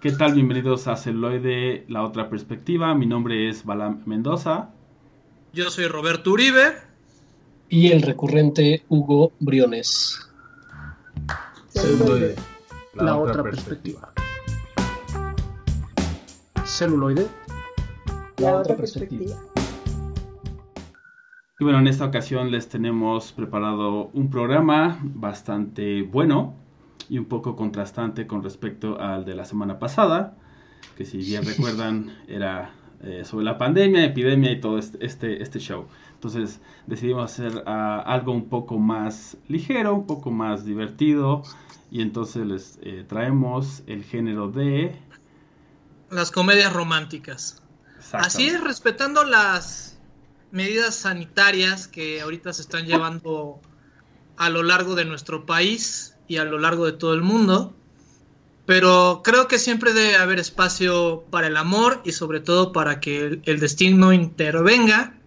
¿Qué tal? Bienvenidos a Celoide, la otra perspectiva. Mi nombre es Balam Mendoza. Yo soy Roberto Uribe. Y el recurrente Hugo Briones. Celuloide, la, otra, perspectiva. Celuloide, la, otra perspectiva. Y bueno, en esta ocasión les tenemos preparado un programa bastante bueno y un poco contrastante con respecto al de la semana pasada, que si bien recuerdan era eh, sobre la pandemia, epidemia y todo este, este, este show. Entonces decidimos hacer ah, algo un poco más ligero, un poco más divertido y entonces les eh, traemos el género de... Las comedias románticas. Así es, respetando las medidas sanitarias que ahorita se están llevando a lo largo de nuestro país y a lo largo de todo el mundo. Pero creo que siempre debe haber espacio para el amor y sobre todo para que el, destino intervenga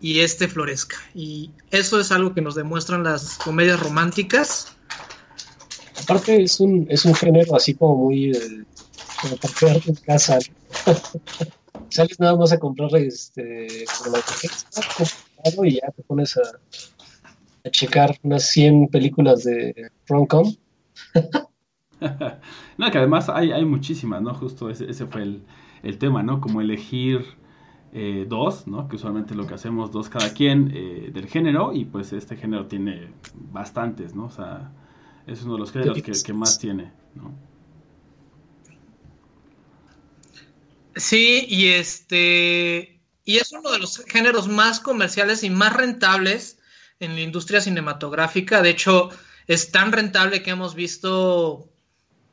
y este florezca. Y eso es algo que nos demuestran las comedias románticas. Aparte es un, es un género así como muy eh, como para quedarte en casa. Sales nada más a comprar este y ya te pones a, a checar unas 100 películas de rom-com. no, que además hay, hay muchísimas, ¿no? Justo ese, ese fue el, el, tema, ¿no? Como elegir eh, dos, ¿no? Que usualmente lo que hacemos dos cada quien eh, del género y pues este género tiene bastantes, ¿no? O sea, es uno de los géneros que, que más tiene, ¿no? Sí, y este y es uno de los géneros más comerciales y más rentables en la industria cinematográfica. De hecho, es tan rentable que hemos visto,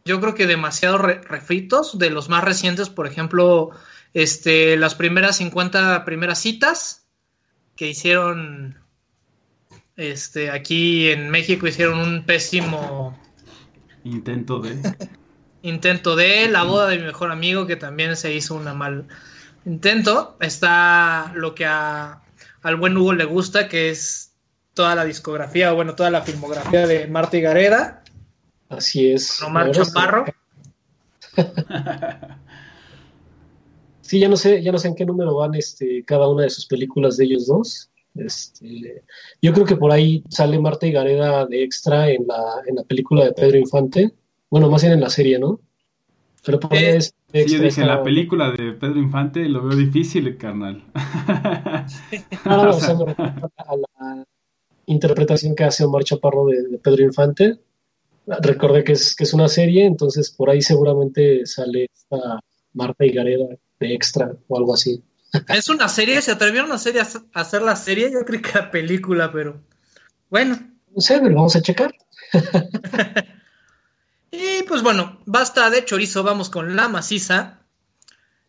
yo creo que demasiados refritos de los más recientes, por ejemplo, este, las primeras 50 primeras citas que hicieron este, aquí en México hicieron un pésimo intento de intento de la boda de mi mejor amigo que también se hizo una mal intento está lo que a, al buen Hugo le gusta que es toda la discografía, o bueno, toda la filmografía de Marta Gareda. Así es. Omar Chaparro. sí, ya no sé, ya no sé en qué número van este, cada una de sus películas de ellos dos. Este, yo creo que por ahí sale Marta Gareda de extra en la, en la película de Pedro Infante. Bueno, más bien en la serie, ¿no? Pero por ahí eh, es sí, yo dije, en la película de Pedro Infante lo veo difícil, carnal. no, no, o sea, a la, interpretación que hace Omar Chaparro de, Pedro Infante. Recordé que es, que es una serie, entonces por ahí seguramente sale esta Marta Higareda de extra o algo así. Es una serie, se atrevieron a hacer, a hacer la serie, yo creo que la película, pero bueno. No sé, pero vamos a checar. y pues bueno, basta de chorizo, vamos con la maciza.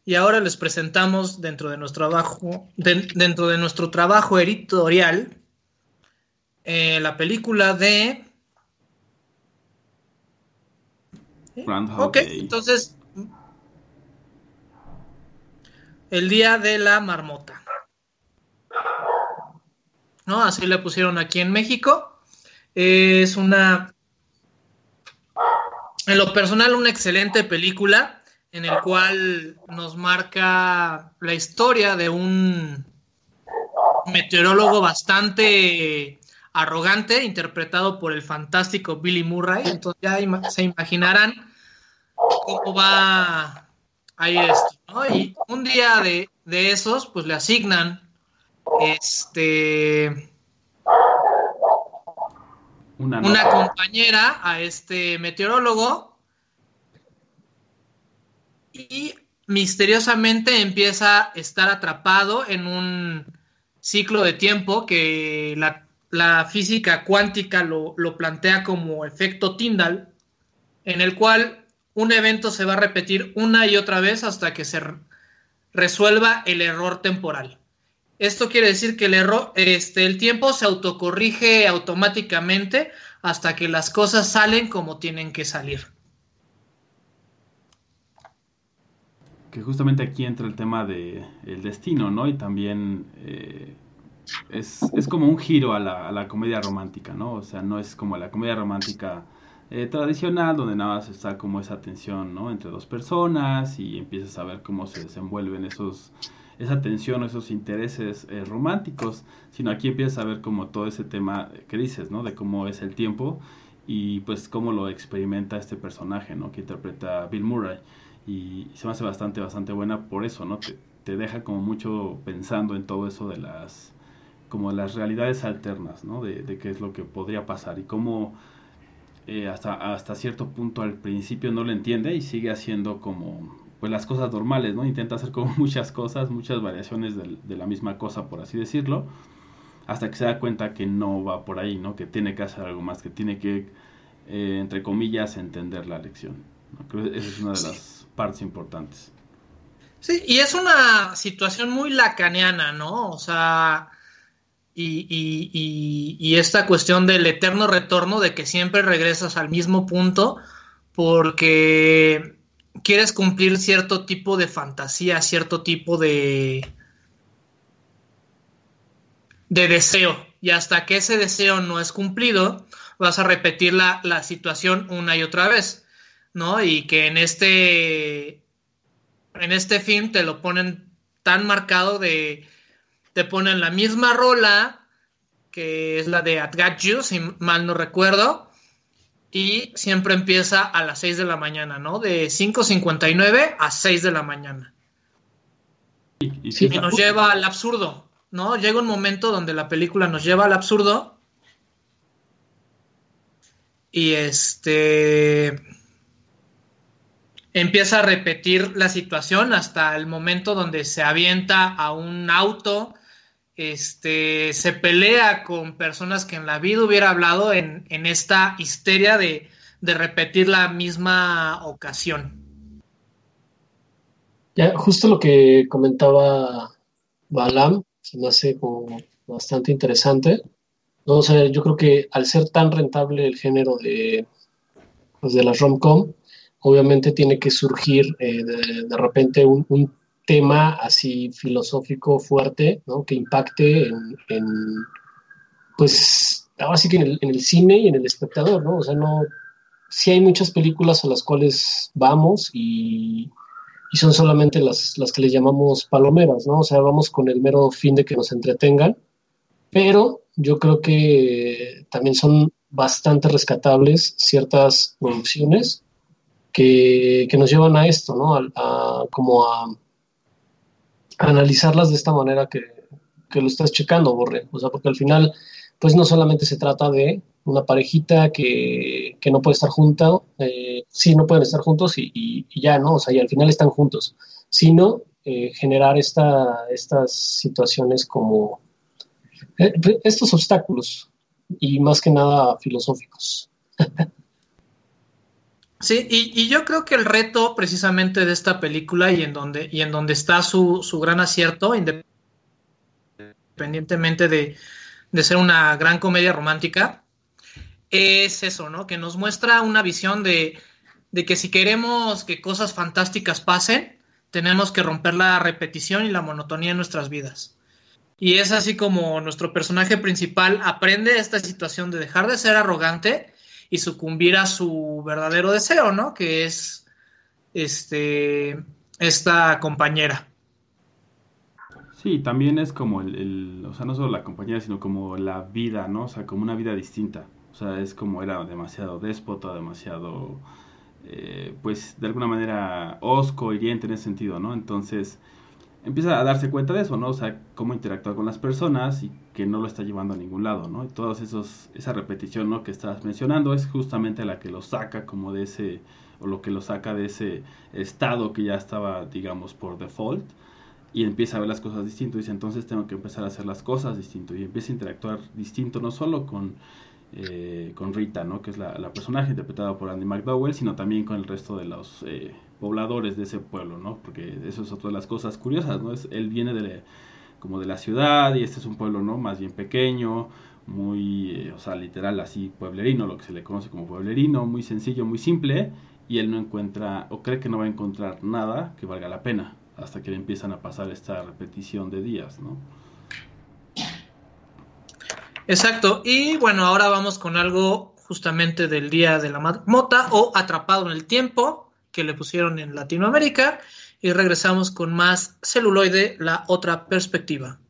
Y ahora les presentamos dentro de nuestro trabajo, dentro de nuestro trabajo editorial, eh, la película de... Ok, entonces... El día de la marmota. ¿No? Así le pusieron aquí en México. Es una... En lo personal, una excelente película en el cual nos marca la historia de un meteorólogo bastante arrogante, interpretado por el fantástico Billy Murray. Entonces ya se imaginarán cómo va a ir esto, ¿no? Y un día de, esos, pues le asignan este una, una, compañera a este meteorólogo y misteriosamente empieza a estar atrapado en un ciclo de tiempo que la la física cuántica lo, plantea como efecto Tyndall, en el cual un evento se va a repetir una y otra vez hasta que se resuelva el error temporal. Esto quiere decir que el error, este, el tiempo se autocorrige automáticamente hasta que las cosas salen como tienen que salir. Que justamente aquí entra el tema de el destino, ¿no? Y también eh, es, es como un giro a la, a la, comedia romántica, ¿no? O sea, no es como la comedia romántica eh, tradicional, donde nada más está como esa tensión, ¿no? Entre dos personas y empiezas a ver cómo se desenvuelven esos, esa tensión, esos intereses eh, románticos, sino aquí empiezas a ver como todo ese tema que dices, ¿no? De cómo es el tiempo y pues cómo lo experimenta este personaje, ¿no? Que interpreta Bill Murray y se me hace bastante, bastante buena por eso, ¿no? Te, te deja como mucho pensando en todo eso de las como las realidades alternas, ¿no? De, de qué es lo que podría pasar y cómo eh, hasta, hasta cierto punto al principio no lo entiende y sigue haciendo como pues las cosas normales, ¿no? Intenta hacer como muchas cosas, muchas variaciones de, la misma cosa, por así decirlo, hasta que se da cuenta que no va por ahí, ¿no? Que tiene que hacer algo más, que tiene que, eh, entre comillas, entender la lección. Creo que esa es una de las partes importantes. Sí, y es una situación muy lacaniana, ¿no? O sea, y, esta cuestión del eterno retorno, de que siempre regresas al mismo punto porque quieres cumplir cierto tipo de fantasía, cierto tipo de, de deseo. Y hasta que ese deseo no es cumplido, vas a repetir la, la situación una y otra vez, ¿no? Y que en este, en este film te lo ponen tan marcado de te ponen la misma rola, que es la de At Got You, si mal no recuerdo, y siempre empieza a las 6 de la mañana, ¿no? De 5.59 a 6 de la mañana. Y, nos lleva al absurdo, ¿no? Llega un momento donde la película nos lleva al absurdo. Y este empieza a repetir la situación hasta el momento donde se avienta a un auto este, se pelea con personas que en la vida hubiera hablado en, esta histeria de, repetir la misma ocasión. Ya, justo lo que comentaba Balam, se me hace como bastante interesante. ¿no? O yo creo que al ser tan rentable el género de, pues de la rom-com, obviamente tiene que surgir eh, de, repente un tema así filosófico fuerte, ¿no? Que impacte en, pues, ahora sí que en el, cine y en el espectador, ¿no? O sea, no, sí hay muchas películas a las cuales vamos y, son solamente las, las que le llamamos palomeras, ¿no? O sea, vamos con el mero fin de que nos entretengan, pero yo creo que también son bastante rescatables ciertas producciones que, nos llevan a esto, ¿no? a, como a, analizarlas de esta manera que, lo estás checando, Borre. O sea, porque al final, pues no solamente se trata de una parejita que, no puede estar junta, eh, sí, no pueden estar juntos y, ya, ¿no? O sea, y al final están juntos, sino eh, generar esta, estas situaciones como eh, estos obstáculos y más que nada filosóficos. Sí, y, yo creo que el reto precisamente de esta película y en donde, y en donde está su, gran acierto, independientemente de, ser una gran comedia romántica, es eso, ¿no? Que nos muestra una visión de, de que si queremos que cosas fantásticas pasen, tenemos que romper la repetición y la monotonía en nuestras vidas. Y es así como nuestro personaje principal aprende esta situación de dejar de ser arrogante y sucumbir a su verdadero deseo, ¿no? Que es este esta compañera. Sí, también es como el, o sea, no solo la compañera, sino como la vida, ¿no? O sea, como una vida distinta. O sea, es como era demasiado déspota, demasiado, eh, pues, de alguna manera osco, hiriente en ese sentido, ¿no? Entonces, empieza a darse cuenta de eso, ¿no? O sea, cómo interactuar con las personas y que no lo está llevando a ningún lado, ¿no? Y todos esos, esa repetición, ¿no? Que estás mencionando es justamente la que lo saca como de ese, o lo que lo saca de ese estado que ya estaba, digamos, por default y empieza a ver las cosas distinto y dice, entonces tengo que empezar a hacer las cosas distinto y empieza a interactuar distinto no solo con eh, con Rita, ¿no? que es la, personaje interpretada por Andy McDowell, sino también con el resto de los eh, pobladores de ese pueblo, ¿no? porque eso es otra de las cosas curiosas, ¿no? es, él viene de, como de la ciudad y este es un pueblo ¿no? más bien pequeño, muy, eh, o sea, literal así pueblerino, lo que se le conoce como pueblerino, muy sencillo, muy simple, y él no encuentra o cree que no va a encontrar nada que valga la pena hasta que le empiezan a pasar esta repetición de días, ¿no? Exacto. Y bueno, ahora vamos con algo justamente del Día de la Marmota o Atrapado en el Tiempo, que le pusieron en Latinoamérica. Y regresamos con más celuloide, la otra perspectiva.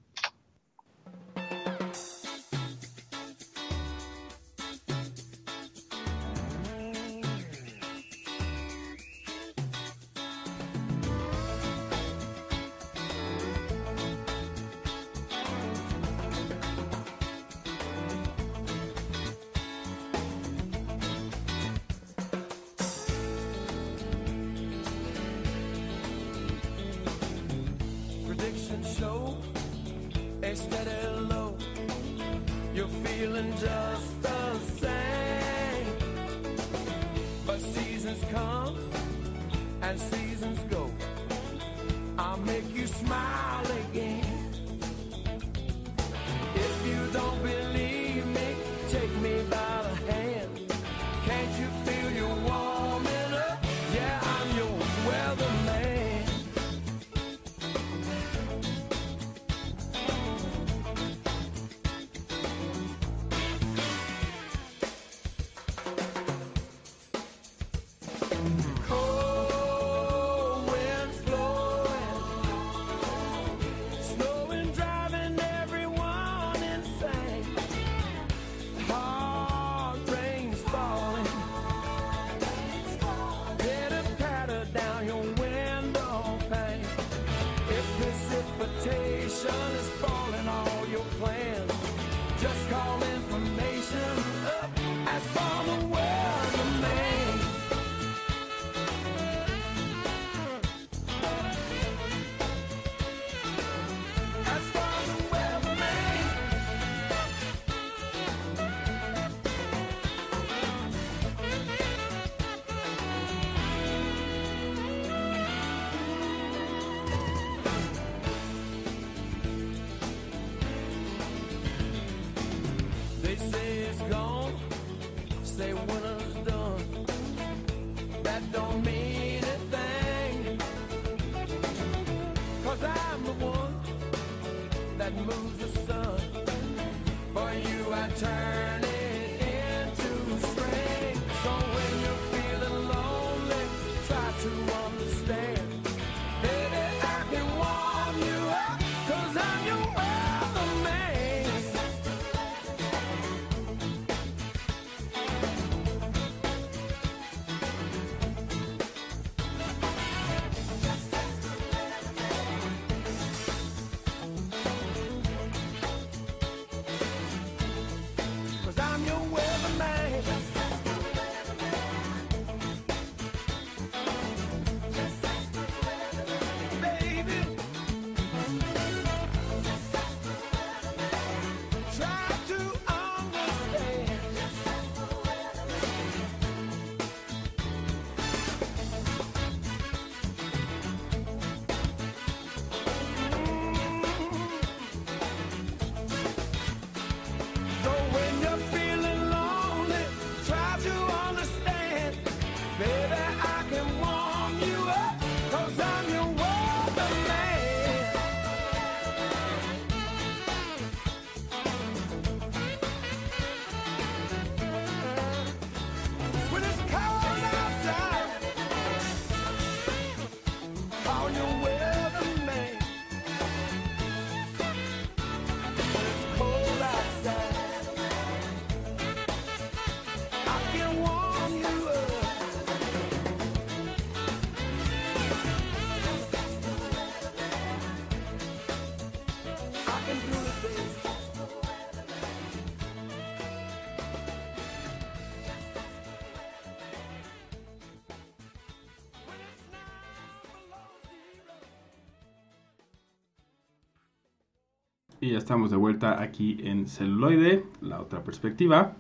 Y ya estamos de vuelta aquí en Celuloide, la otra perspectiva.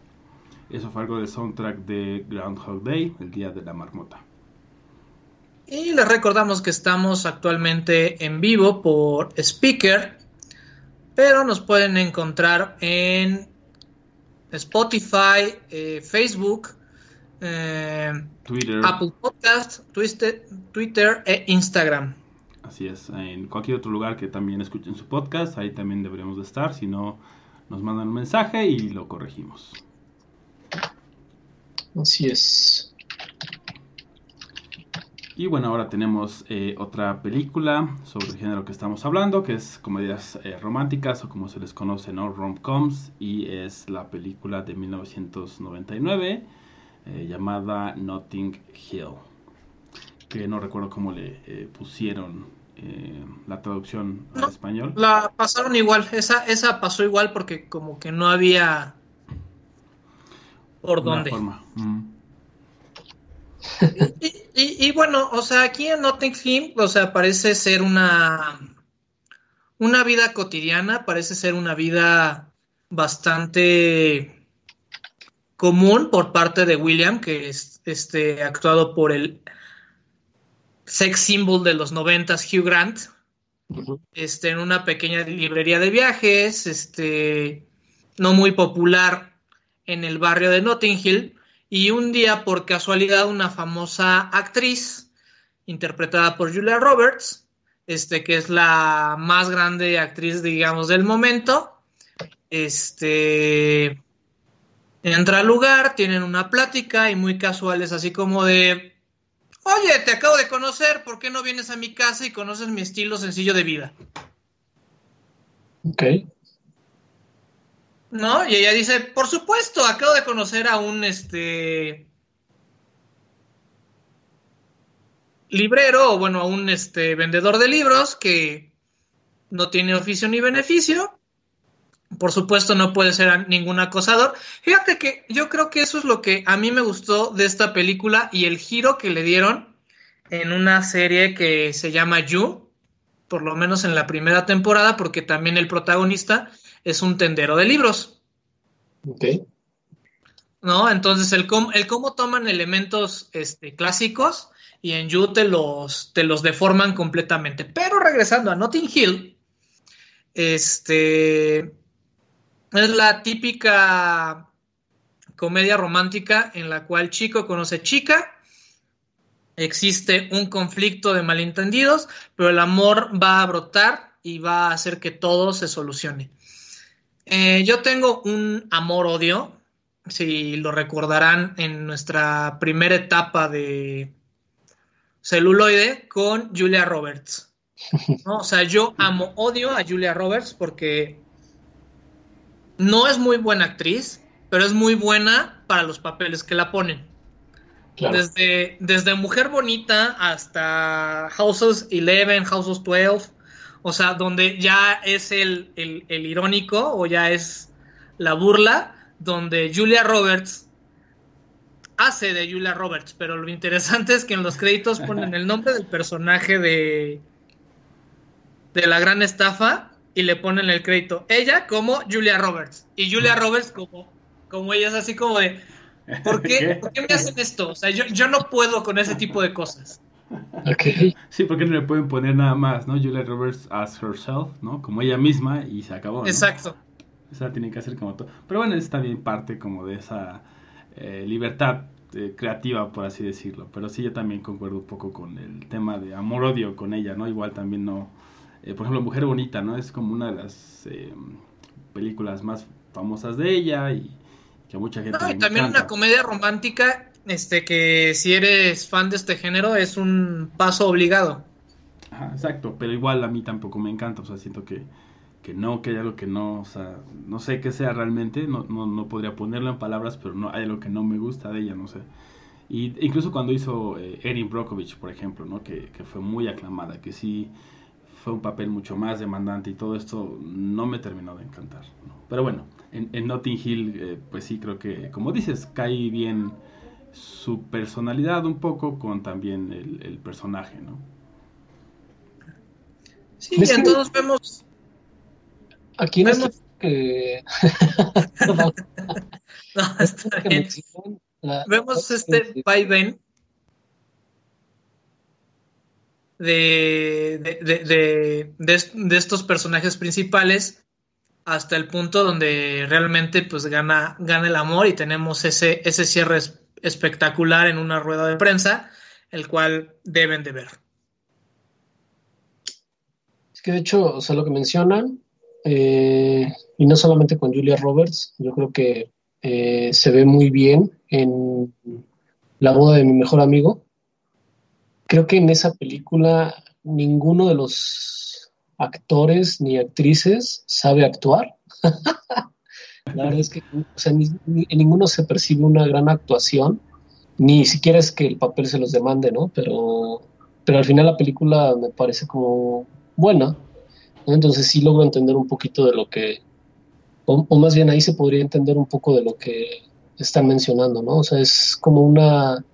Eso fue algo del soundtrack de Groundhog Day, el día de la marmota. Y les recordamos que estamos actualmente en vivo por Speaker, pero nos pueden encontrar en Spotify, eh, Facebook, eh, Twitter. Apple Podcast, Twitter, Twitter e Instagram. Así es, en cualquier otro lugar que también escuchen su podcast, ahí también deberíamos de estar, si no nos mandan un mensaje y lo corregimos. Así es. Y bueno, ahora tenemos eh, otra película sobre el género que estamos hablando, que es comedias eh, románticas o como se les conoce, ¿no? Rom-coms, y es la película de 1999 eh, llamada Notting Hill, que no recuerdo cómo le pusieron la traducción al español. La pasaron igual, esa, esa pasó igual porque como que no había por dónde. Mm. Y, bueno, o sea, aquí en Notting Hill, o sea, parece ser una, una vida cotidiana, parece ser una vida bastante común por parte de William, que es este, actuado por el sex symbol de los noventas, Hugh Grant, este, en una pequeña librería de viajes, este, no muy popular en el barrio de Notting Hill, y un día, por casualidad, una famosa actriz, interpretada por Julia Roberts, este, que es la más grande actriz, digamos, del momento, este, entra al lugar, tienen una plática y muy casuales, así como de, oye, te acabo de conocer, ¿por qué no vienes a mi casa y conoces mi estilo sencillo de vida? Ok. ¿no? Y ella dice, por supuesto, acabo de conocer a un este librero, o bueno, a un este vendedor de libros que no tiene oficio ni beneficio. Por supuesto, no puede ser ningún acosador. Fíjate que yo creo que eso es lo que a mí me gustó de esta película y el giro que le dieron en una serie que se llama You, por lo menos en la primera temporada, porque también el protagonista es un tendero de libros. Ok. ¿No? Entonces, el, cómo, el cómo toman elementos este, clásicos y en You te los, te los deforman completamente. Pero regresando a Notting Hill, este es la típica comedia romántica en la cual chico conoce chica, existe un conflicto de malentendidos, pero el amor va a brotar y va a hacer que todo se solucione. Eh, yo tengo un amor-odio, si lo recordarán en nuestra primera etapa de celuloide con Julia Roberts. O sea, yo amo, odio a Julia Roberts porque no es muy buena actriz, pero es muy buena para los papeles que la ponen. Desde, desde Mujer Bonita hasta Houses 11, Houses 12, o sea, donde ya es el, irónico o ya es la burla, donde Julia Roberts hace de Julia Roberts, pero lo interesante es que en los créditos ponen el nombre del personaje de, de la gran estafa y le ponen el crédito ella como Julia Roberts y Julia Roberts como, como ella es así como de ¿por qué, ¿por qué me hacen esto? O sea, yo, yo no puedo con ese tipo de cosas. Sí, porque no le pueden poner nada más, ¿no? Julia Roberts as herself, ¿no? Como ella misma y se acabó. ¿no? Exacto. Esa tiene que hacer como todo. Pero bueno, es también parte como de esa eh, libertad eh, creativa, por así decirlo. Pero sí, yo también concuerdo un poco con el tema de amor-odio con ella, ¿no? Igual también no. Eh, por ejemplo, Mujer Bonita, ¿no? Es como una de las películas más famosas de ella y que mucha gente. No, y también una comedia romántica este que si eres fan de este género es un paso obligado. Ajá, exacto, pero igual a mí tampoco me encanta, o sea, siento que, que no, que hay algo que no, o sea, no sé qué sea realmente, no, no, no podría ponerlo en palabras, pero no hay algo que no me gusta de ella, no sé. Y incluso cuando hizo eh, Erin Brockovich, por ejemplo, ¿no? Que, que, fue muy aclamada, que sí fue un papel mucho más demandante y todo esto no me terminó de encantar. Pero bueno, en, en Notting Hill, eh, pues sí creo que, como dices, cae bien su personalidad un poco con también el, personaje, ¿no? Sí, entonces vemos. Aquí vemos que. no, está bien. vemos este vaivén de, de, de, estos personajes principales hasta el punto donde realmente pues gana, gana el amor y tenemos ese, ese cierre espectacular en una rueda de prensa, el cual deben de ver. Es que de hecho, o sea, lo que mencionan, eh, y no solamente con Julia Roberts, yo creo que eh, se ve muy bien en La boda de mi mejor amigo. Creo que en esa película ninguno de los actores ni actrices sabe actuar. La verdad es que en ninguno se percibe una gran actuación, ni siquiera es que el papel se los demande, ¿no? Pero, pero al final la película me parece como buena, entonces sí logro entender un poquito de lo que, o, más bien ahí se podría entender un poco de lo que están mencionando, ¿no? O sea, es como una,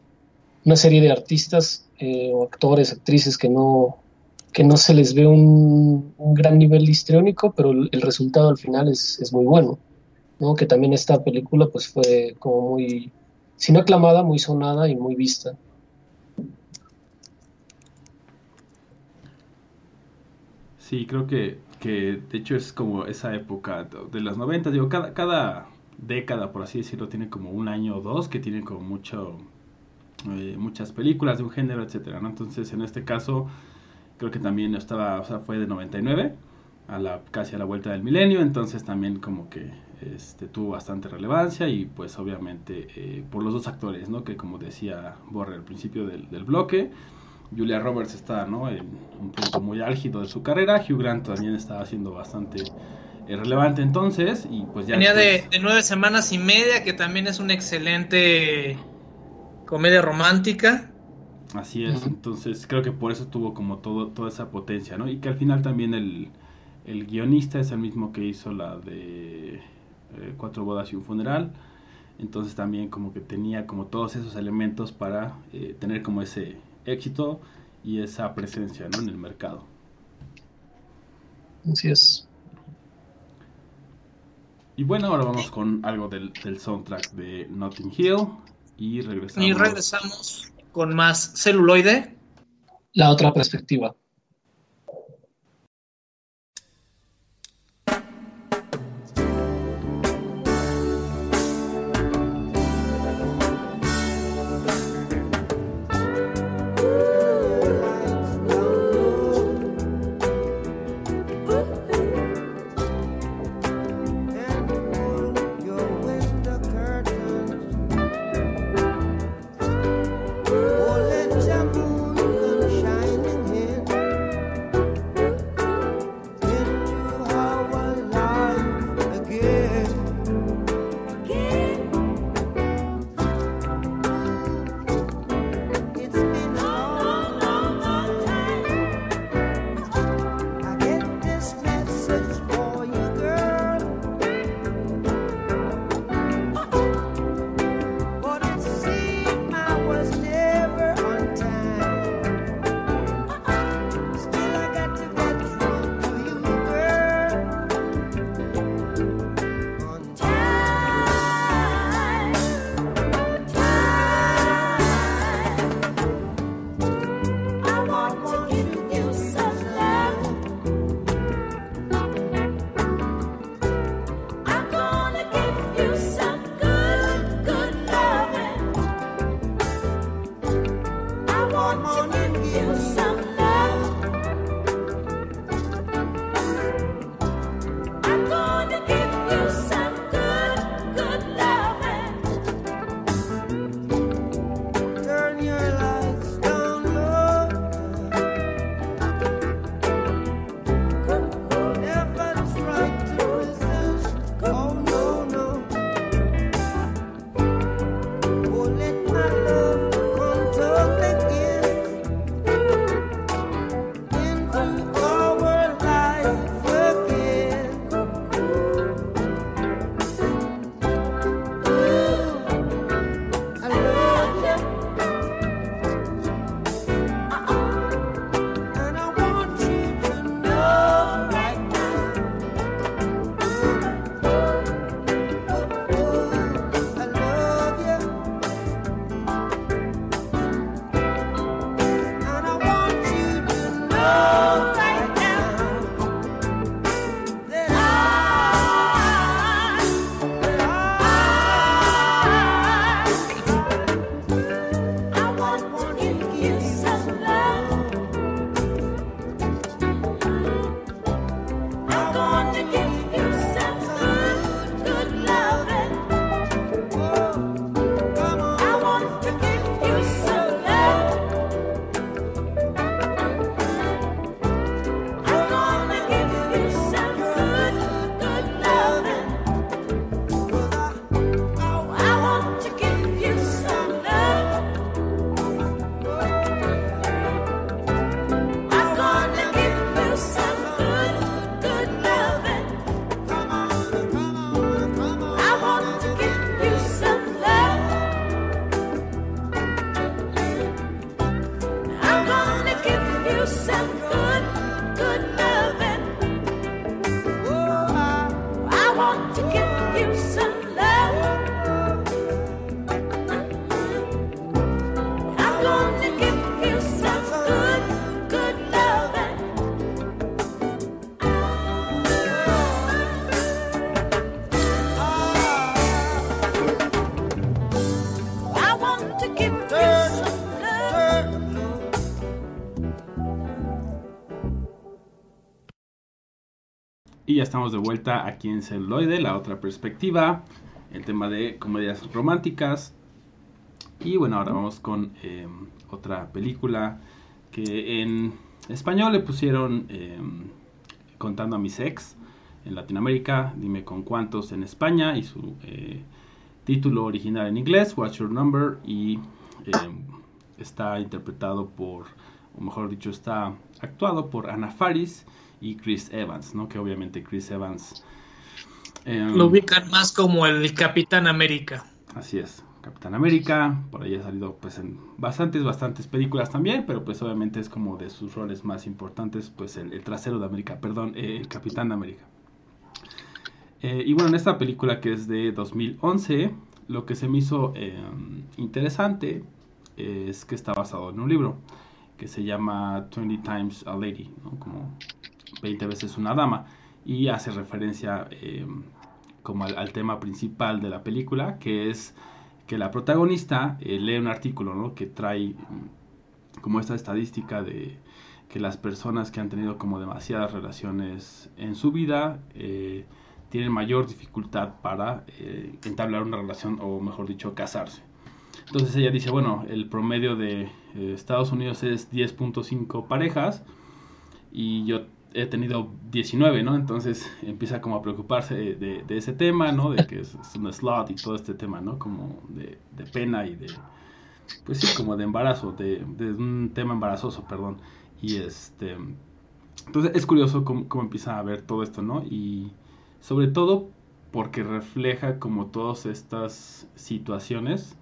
una serie de artistas eh, o actores, actrices que no, que no se les ve un, gran nivel histriónico, pero el, resultado al final es, es, muy bueno, ¿no? Que también esta película pues fue como muy, si no aclamada, muy sonada y muy vista. Sí, creo que, que de hecho es como esa época de los 90, digo, cada, cada década, por así decirlo, tiene como un año o dos que tienen como mucho, eh, muchas películas de un género, etcétera, ¿no? Entonces, en este caso, creo que también estaba, o sea, fue de 99 a la casi a la vuelta del milenio, entonces también como que este, tuvo bastante relevancia y pues obviamente eh, por los dos actores, ¿no? Que como decía Borre al principio del, del bloque, Julia Roberts está ¿no? en un punto muy álgido de su carrera, Hugh Grant también estaba siendo bastante eh, relevante entonces y pues ya... Venía de, nueve semanas y media, que también es una excelente comedia romántica. Así es, entonces creo que por eso tuvo como todo, toda esa potencia, ¿no? Y que al final también el, guionista es el mismo que hizo la de eh, Cuatro bodas y un funeral, entonces también como que tenía como todos esos elementos para eh, tener como ese éxito y esa presencia ¿no? en el mercado. Así es. Y bueno, ahora vamos con algo del, del soundtrack de Notting Hill y regresamos. Y regresamos con más celuloide. La otra perspectiva. Good morning. Ya estamos de vuelta aquí en Celuloide, la otra perspectiva, el tema de comedias románticas. Y bueno, ahora vamos con em, otra película que en español le pusieron em, Contando a mis ex, en Latinoamérica, dime con cuántos en España y su eh, título original en inglés, What's Your Number, y em, está interpretado por, o mejor dicho, está actuado por Ana Faris y Chris Evans, ¿no? Que obviamente Chris Evans... Em, Lo ubican más como el Capitán América. Así es, Capitán América, por ahí ha salido pues en bastantes, bastantes películas también, pero pues obviamente es como de sus roles más importantes, pues el, trasero de América, perdón, el Capitán de América. Eh, y bueno, en esta película que es de 2011, lo que se me hizo em, interesante es que está basado en un libro que se llama 20 Times a Lady, ¿no? como 20 veces una dama y hace referencia eh, como al, tema principal de la película que es que la protagonista eh, lee un artículo ¿no? que trae mm, como esta estadística de que las personas que han tenido como demasiadas relaciones en su vida eh, tienen mayor dificultad para entablar una relación o mejor dicho casarse. Entonces ella dice, bueno, el promedio de Estados Unidos es 10.5 parejas y yo he tenido 19, ¿no? Entonces empieza como a preocuparse de, ese tema, ¿no? De que es, un slot y todo este tema, ¿no? Como de, pena y de, pues sí, como de embarazo, de, un tema embarazoso, perdón. Y este, entonces es curioso cómo, empieza a ver todo esto, ¿no? Y sobre todo porque refleja como todas estas situaciones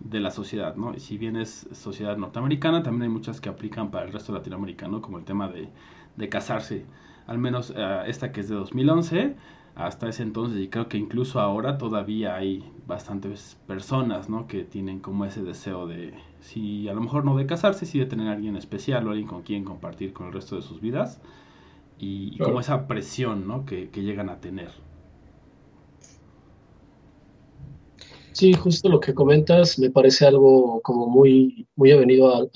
de la sociedad, ¿no? Y si bien es sociedad norteamericana, también hay muchas que aplican para el resto de Latinoamérica, ¿no? Como el tema de de casarse. Al menos eh, esta que es de 2011, hasta ese entonces, y creo que incluso ahora todavía hay bastantes personas, ¿no? Que tienen como ese deseo de, si a lo mejor no de casarse, sí de tener a alguien especial o alguien con quien compartir con el resto de sus vidas. Y, como esa presión, ¿no? Que, llegan a tener. Sí, justo lo que comentas me parece algo como muy, muy avenido a,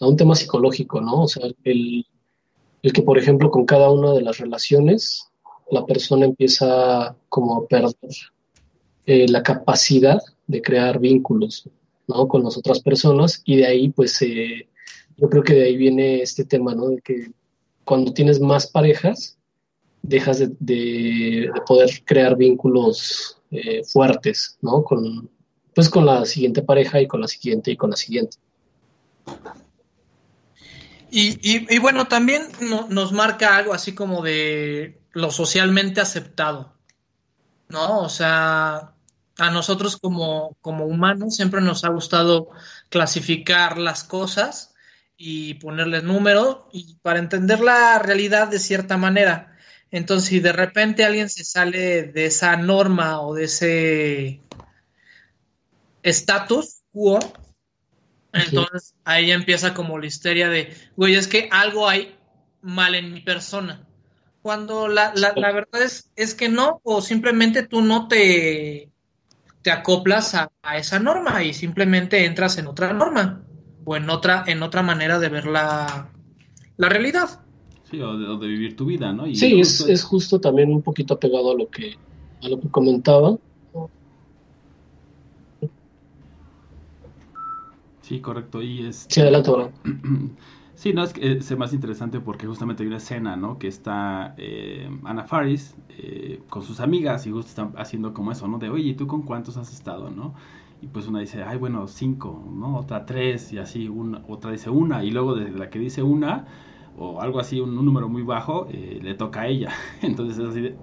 a un tema psicológico, ¿no? O sea, el, el que, por ejemplo, con cada una de las relaciones, la persona empieza como a perder eh, la capacidad de crear vínculos, ¿no? Con las otras personas y de ahí, pues, eh, yo creo que de ahí viene este tema, ¿no? De que cuando tienes más parejas, dejas de, poder crear vínculos eh, fuertes, ¿no? Con, pues con la siguiente pareja y con la siguiente y con la siguiente. Y, bueno, también nos marca algo así como de lo socialmente aceptado, ¿no? O sea, a nosotros como, como humanos siempre nos ha gustado clasificar las cosas y ponerles números y para entender la realidad de cierta manera. Entonces, si de repente alguien se sale de esa norma o de ese estatus quo, entonces ahí empieza como la histeria de, güey, es que algo hay mal en mi persona. Cuando la, la, la verdad es, es que no, o simplemente tú no te, te acoplas a, esa norma y simplemente entras en otra norma o en otra, en otra manera de ver la, la realidad. Sí, o de, vivir tu vida, ¿no? sí, es, es justo también un poquito apegado a lo que, a lo que comentaba Sí, correcto. Y es... Sí, adelante, Sí, no, es que es más interesante porque justamente hay una escena, ¿no? Que está eh, Ana Faris eh, con sus amigas y justo están haciendo como eso, ¿no? De, oye, ¿y tú con cuántos has estado, no? Y pues una dice, ay, bueno, cinco, ¿no? Otra tres y así, una, otra dice una y luego de la que dice una o algo así, un, número muy bajo, eh, le toca a ella. Entonces es así de...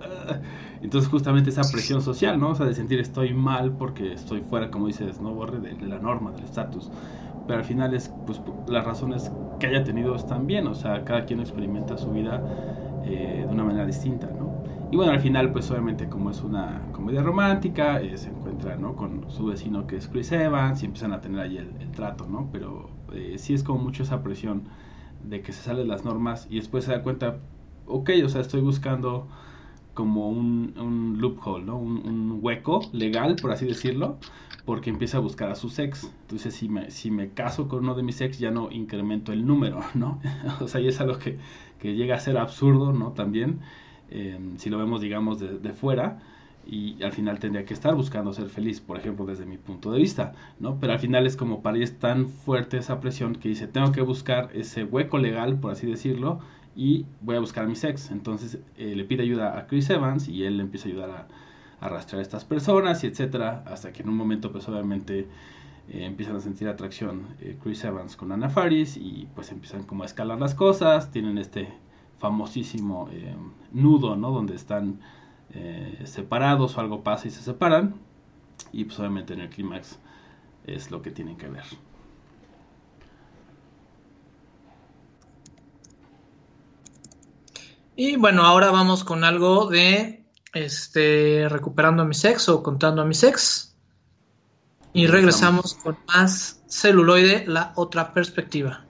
Entonces justamente esa presión social, ¿no? O sea, de sentir estoy mal porque estoy fuera, como dices, no borre de, la norma, del estatus. pero al final es, pues, las razones que haya tenido están bien, o sea, cada quien experimenta su vida eh, de una manera distinta, ¿no? Y bueno, al final, pues obviamente como es una comedia romántica, eh, se encuentra, ¿no? Con su vecino que es Chris Evans y empiezan a tener ahí el, trato, ¿no? Pero eh, sí es como mucho esa presión de que se salen las normas y después se da cuenta, ok, o sea, estoy buscando como un, un loophole, ¿no? Un, hueco legal, por así decirlo, porque empieza a buscar a sus ex. Entonces, si me, si me caso con uno de mis ex, ya no incremento el número, ¿no? o sea, y es algo que, que llega a ser absurdo, ¿no? También, em, si lo vemos, digamos, de, de, fuera, y al final tendría que estar buscando ser feliz, por ejemplo, desde mi punto de vista, ¿no? Pero al final es como para ella es tan fuerte esa presión que dice, tengo que buscar ese hueco legal, por así decirlo, y voy a buscar a mi sex. Entonces eh, le pide ayuda a Chris Evans y él le empieza a ayudar a, arrastrar a estas personas y etcétera, hasta que en un momento pues obviamente eh, empiezan a sentir atracción eh, Chris Evans con Anna Faris y pues empiezan como a escalar las cosas, tienen este famosísimo nudo, ¿no? Donde están separados o algo pasa y se separan y pues obviamente en el clímax es lo que tienen que ver. Y bueno, ahora vamos con algo de este recuperando a mi sex o contando a mi sex. Y regresamos con más celuloide, la otra perspectiva.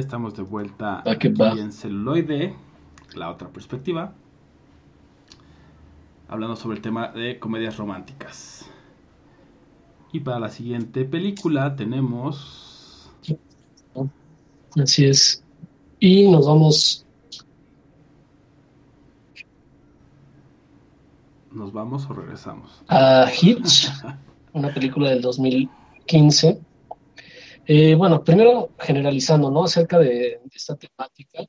Estamos de vuelta que aquí en celuloide, la otra perspectiva, hablando sobre el tema de comedias románticas. Y para la siguiente película tenemos Así es. Y nos vamos. ¿Nos vamos o regresamos? a Hitch, una película del 2015. Eh, bueno, primero generalizando, ¿no? Acerca de, de esta temática.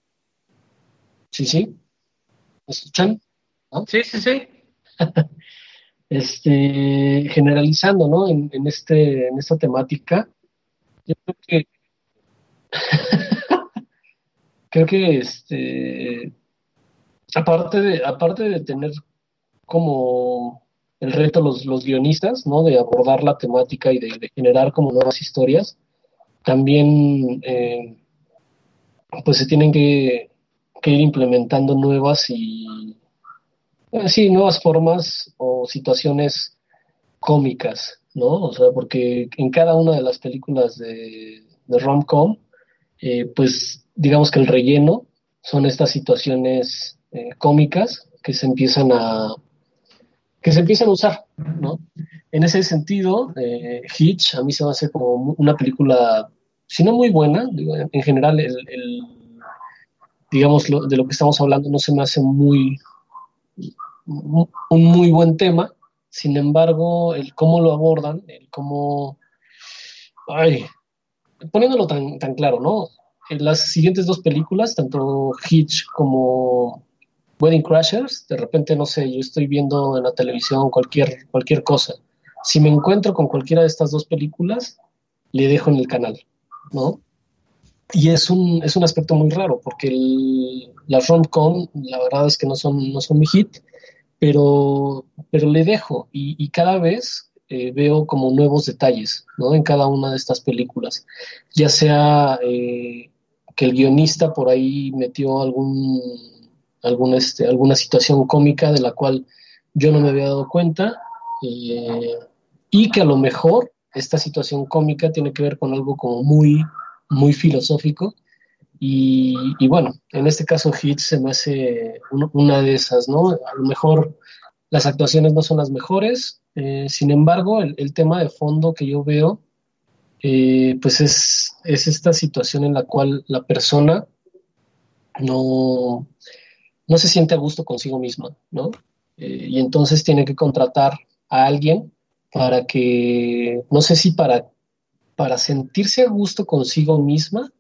Sí, sí. ¿Me escuchan? Sí, sí, sí. Este, generalizando, ¿no? En, en este, en esta temática, yo creo que creo que este, aparte de, aparte de tener como el reto los, los guionistas, ¿no? De abordar la temática y de, de generar como nuevas historias, también eh, pues se tienen que, ir implementando nuevas y eh, nuevas formas o situaciones cómicas, ¿no? O sea, porque en cada una de las películas de, de rom-com, eh, pues digamos que el relleno son estas situaciones eh, cómicas que se empiezan a que se empiezan a usar, ¿no? En ese sentido, eh, Hitch a mí se me hace como una película, si no muy buena, digo, en, en general el, el- digamos lo- de lo que estamos hablando no se me hace muy un muy buen tema, sin embargo, el cómo lo abordan, el cómo, ay, poniéndolo tan, tan claro, ¿no? En las siguientes dos películas, tanto Hitch como Wedding Crashers, de repente, no sé, yo estoy viendo en la televisión cualquier, cualquier cosa. Si me encuentro con cualquiera de estas dos películas, le dejo en el canal, ¿no? Y es un, es un aspecto muy raro, porque las rom-com, la verdad es que no son, no son mi hit, pero, pero le dejo y, y cada vez eh, veo como nuevos detalles, ¿no? En cada una de estas películas, ya sea eh, que el guionista por ahí metió algún, algún este, alguna situación cómica de la cual yo no me había dado cuenta eh, y que a lo mejor esta situación cómica tiene que ver con algo como muy, muy filosófico y, bueno, en este caso Hitch se me hace un- una de esas, ¿no? A lo mejor las actuaciones no son las mejores, eh, sin embargo, el, el tema de fondo que yo veo, eh, pues es, es esta situación en la cual la persona no, no se siente a gusto consigo misma, ¿no? Eh, y entonces tiene que contratar a alguien para que, no sé si para, para sentirse a gusto consigo misma,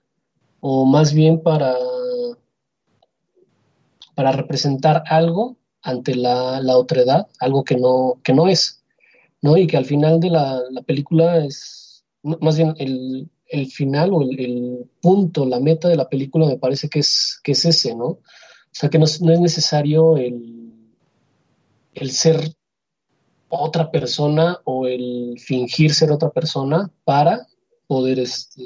o más bien para, para representar algo ante la, la otredad, algo que no, que no es, ¿no? Y que al final de la, la película es, más bien el, el final o el, el, punto, la meta de la película me parece que es, que es ese, ¿no? O sea, que no, no es necesario el, el ser otra persona o el fingir ser otra persona para poder este,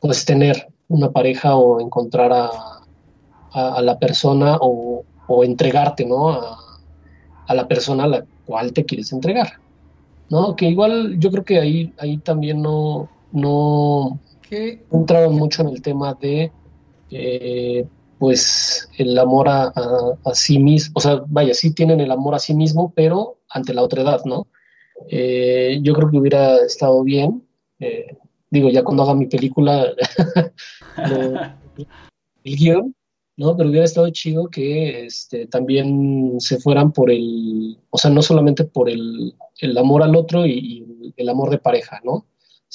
pues tener una pareja o encontrar a, a, a la persona o, o, entregarte, ¿no? A, a, la persona a la cual te quieres entregar, ¿no? Que igual yo creo que ahí, ahí también no, no mucho en el tema de, eh, pues, el amor a, sí mismo, o sea, vaya, sí tienen el amor a sí mismo, pero ante la otra edad, ¿no? Eh, yo creo que hubiera estado bien, eh, digo, ya cuando haga mi película, el guion, ¿no? Pero hubiera estado chido que este, también se fueran por el, o sea, no solamente por el, el amor al otro y, el amor de pareja, ¿no?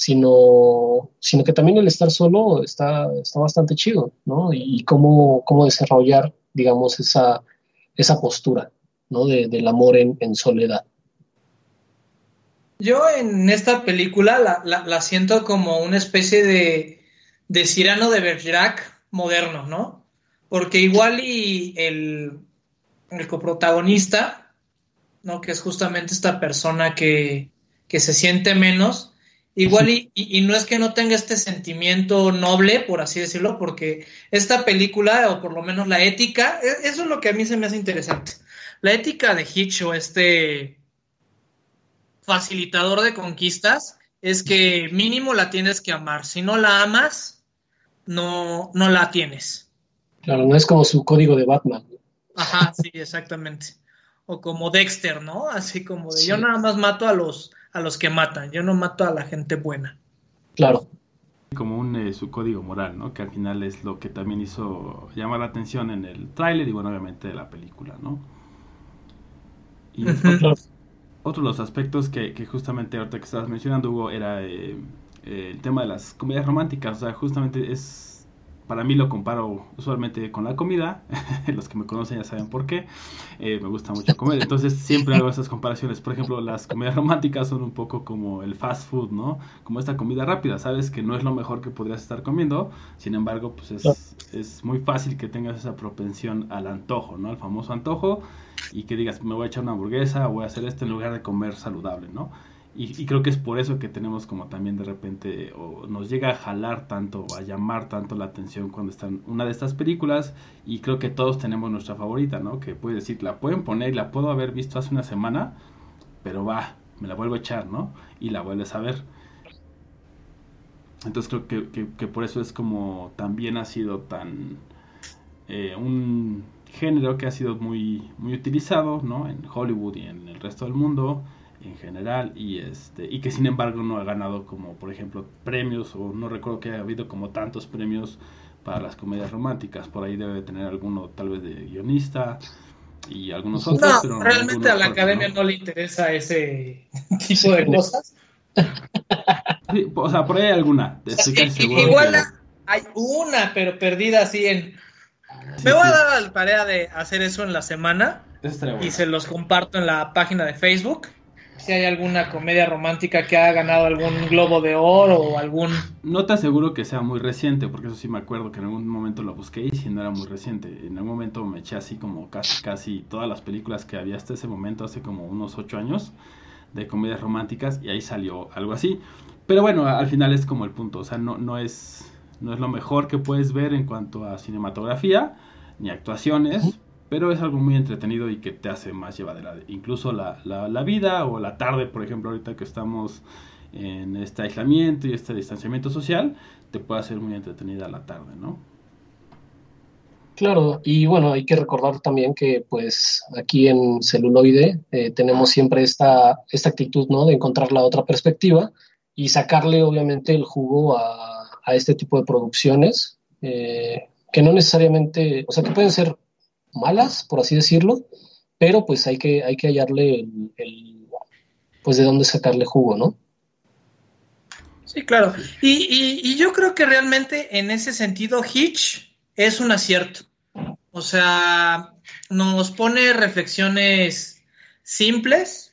Sino, sino que también el estar solo está, está bastante chido, ¿no? Y, cómo, cómo desarrollar, digamos, esa, esa postura, ¿no? De, del amor en, en soledad. Yo en esta película la, la, la siento como una especie de, de Cyrano de Bergerac moderno, ¿no? Porque igual y el, el coprotagonista, ¿no? Que es justamente esta persona que, que se siente menos, igual y, y, y, no es que no tenga este sentimiento noble, por así decirlo, porque esta película, o por lo menos la ética, e, eso es lo que a mí se me hace interesante. La ética de Hitch o este facilitador de conquistas es que mínimo la tienes que amar. Si no la amas, no, no la tienes. Claro, no es como su código de Batman. Ajá, sí, exactamente. O como Dexter, ¿no? Así como de yo nada más mato a los, a los que matan, yo no mato a la gente buena. Claro. Como un eh, su código moral, ¿no? Que al final es lo que también hizo llamar la atención en el tráiler y bueno, obviamente de la película, ¿no? Y otro de los aspectos que, justamente ahorita que estabas mencionando, Hugo, era eh, eh, el tema de las comedias románticas. O sea, justamente es, para mí lo comparo usualmente con la comida. Los que me conocen ya saben por qué. Eh, me gusta mucho comer. Entonces siempre hago esas comparaciones. Por ejemplo, las comedias románticas son un poco como el fast food, ¿no? Como esta comida rápida. Sabes que no es lo mejor que podrías estar comiendo. Sin embargo, pues es, es muy fácil que tengas esa propensión al antojo, ¿no? Al famoso antojo y que digas, me voy a echar una hamburguesa, voy a hacer esto en lugar de comer saludable, ¿no? Y, creo que es por eso que tenemos como también de repente, o nos llega a jalar tanto, a llamar tanto la atención cuando están una de estas películas, y creo que todos tenemos nuestra favorita, ¿no? Que puede decir, la pueden poner y la puedo haber visto hace una semana, pero va, me la vuelvo a echar, ¿no? Y la vuelves a ver. Entonces creo que, que, por eso es como también ha sido tan eh, un género que ha sido muy, muy utilizado ¿no? en Hollywood y en el resto del mundo en general y este y que sin embargo no ha ganado como por ejemplo premios o no recuerdo que haya habido como tantos premios para las comedias románticas por ahí debe tener alguno tal vez de guionista y algunos otros no, pero realmente a la academia ¿no? le interesa ese tipo de cosas o sea por ahí hay alguna igual hay una pero perdida así en me voy a dar la tarea de hacer eso en la semana y se los comparto en la página de Facebook. Si hay alguna comedia romántica que haya ganado algún globo de oro o algún... No te aseguro que sea muy reciente, porque eso sí me acuerdo que en algún momento lo busqué y si no era muy reciente. En algún momento me eché así como casi, casi todas las películas que había hasta ese momento, hace como unos ocho años, de comedias románticas y ahí salió algo así. Pero bueno, al final es como el punto, o sea, no, no es no es lo mejor que puedes ver en cuanto a cinematografía ni actuaciones, pero es algo muy entretenido y que te hace más llevadera. Incluso la, la, vida o la tarde, por ejemplo, ahorita que estamos en este aislamiento y este distanciamiento social, te puede hacer muy entretenida la tarde, ¿no? Claro, y bueno, hay que recordar también que pues aquí en celuloide eh, tenemos siempre esta, esta actitud, ¿no? De encontrar la otra perspectiva y sacarle obviamente el jugo a, a este tipo de producciones, eh, que no necesariamente, o sea, que pueden ser malas, por así decirlo, pero pues hay que, hay que hallarle el, pues de dónde sacarle jugo, ¿no? Sí, claro. Y, yo creo que realmente en ese sentido Hitch es un acierto. O sea, nos pone reflexiones simples,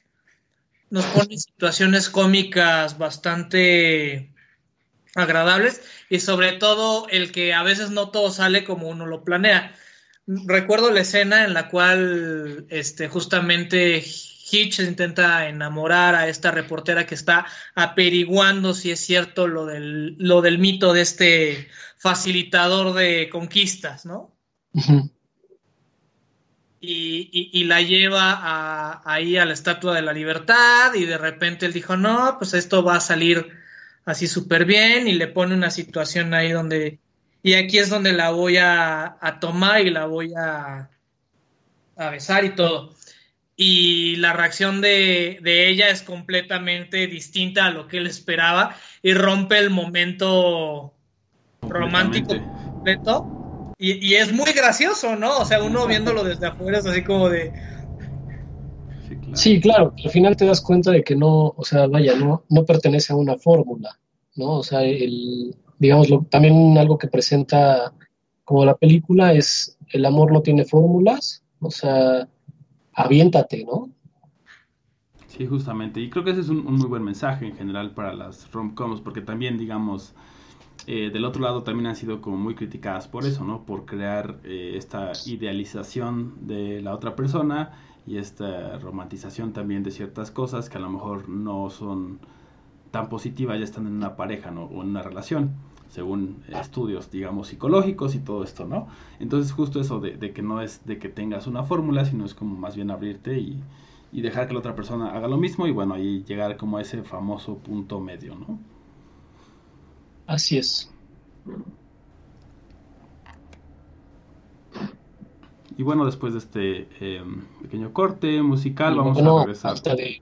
nos pone situaciones cómicas bastante agradables y sobre todo el que a veces no todo sale como uno lo planea. Recuerdo la escena en la cual este, justamente Hitch intenta enamorar a esta reportera que está averiguando si es cierto lo del, lo del mito de este facilitador de conquistas, ¿no? y, la lleva ahí a la Estatua de la Libertad y de repente él dijo, no, pues esto va a salir así súper bien y le pone una situación ahí donde, y aquí es donde la voy a, tomar y la voy a, a, besar y todo. Y la reacción de, ella es completamente distinta a lo que él esperaba y rompe el momento romántico completo. Y, y, es muy gracioso, ¿no? O sea, uno viéndolo desde afuera es así como de... Sí, claro, al final te das cuenta de que no, o sea, vaya, no, no pertenece a una fórmula, ¿no? O sea, el, digamos, también algo que presenta como la película es el amor no tiene fórmulas, o sea, aviéntate, ¿no? Sí, justamente. Y creo que ese es un, muy buen mensaje en general para las rom-coms, porque también, digamos, eh, del otro lado también han sido como muy criticadas por eso, ¿no? Por crear eh, esta idealización de la otra persona y esta romantización también de ciertas cosas que a lo mejor no son tan positiva ya están en una pareja ¿no? o en una relación, según estudios, digamos, psicológicos y todo esto, ¿no? Entonces justo eso de, que no es de que tengas una fórmula, sino es como más bien abrirte y, y, dejar que la otra persona haga lo mismo y bueno, ahí llegar como a ese famoso punto medio, ¿no? Así es. Y bueno, después de este eh, pequeño corte musical, vamos a regresar. Hasta de...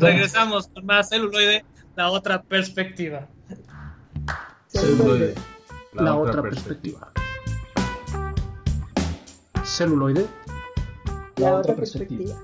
Regresamos con más celuloide, la otra perspectiva. Celuloide, la otra perspectiva. Celuloide, La otra perspectiva.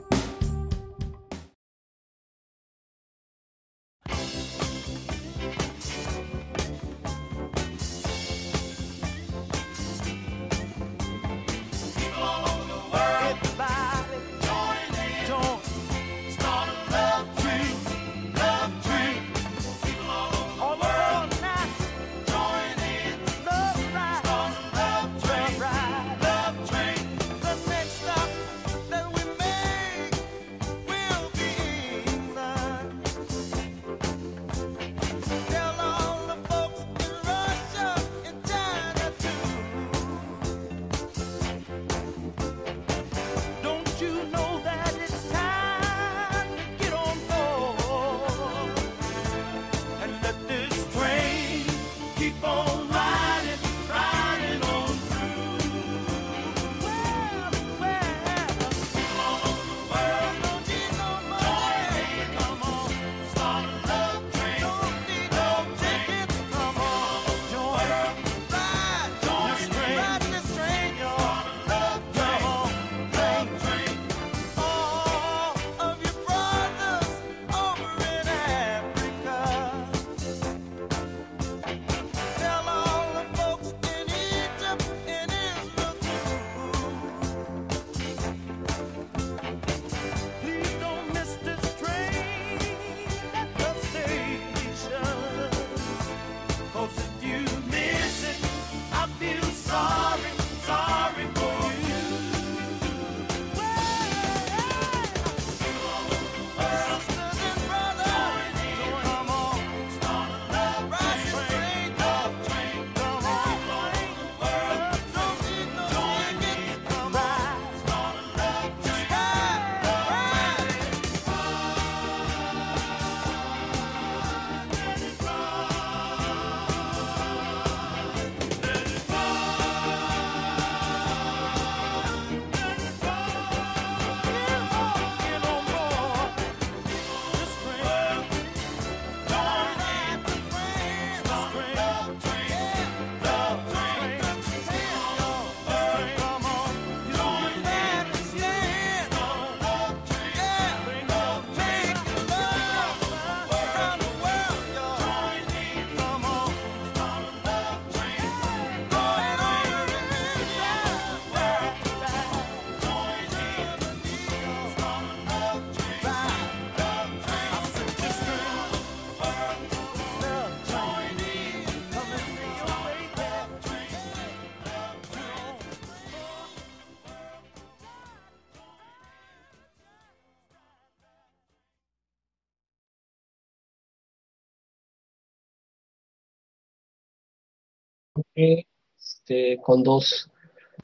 Este, con dos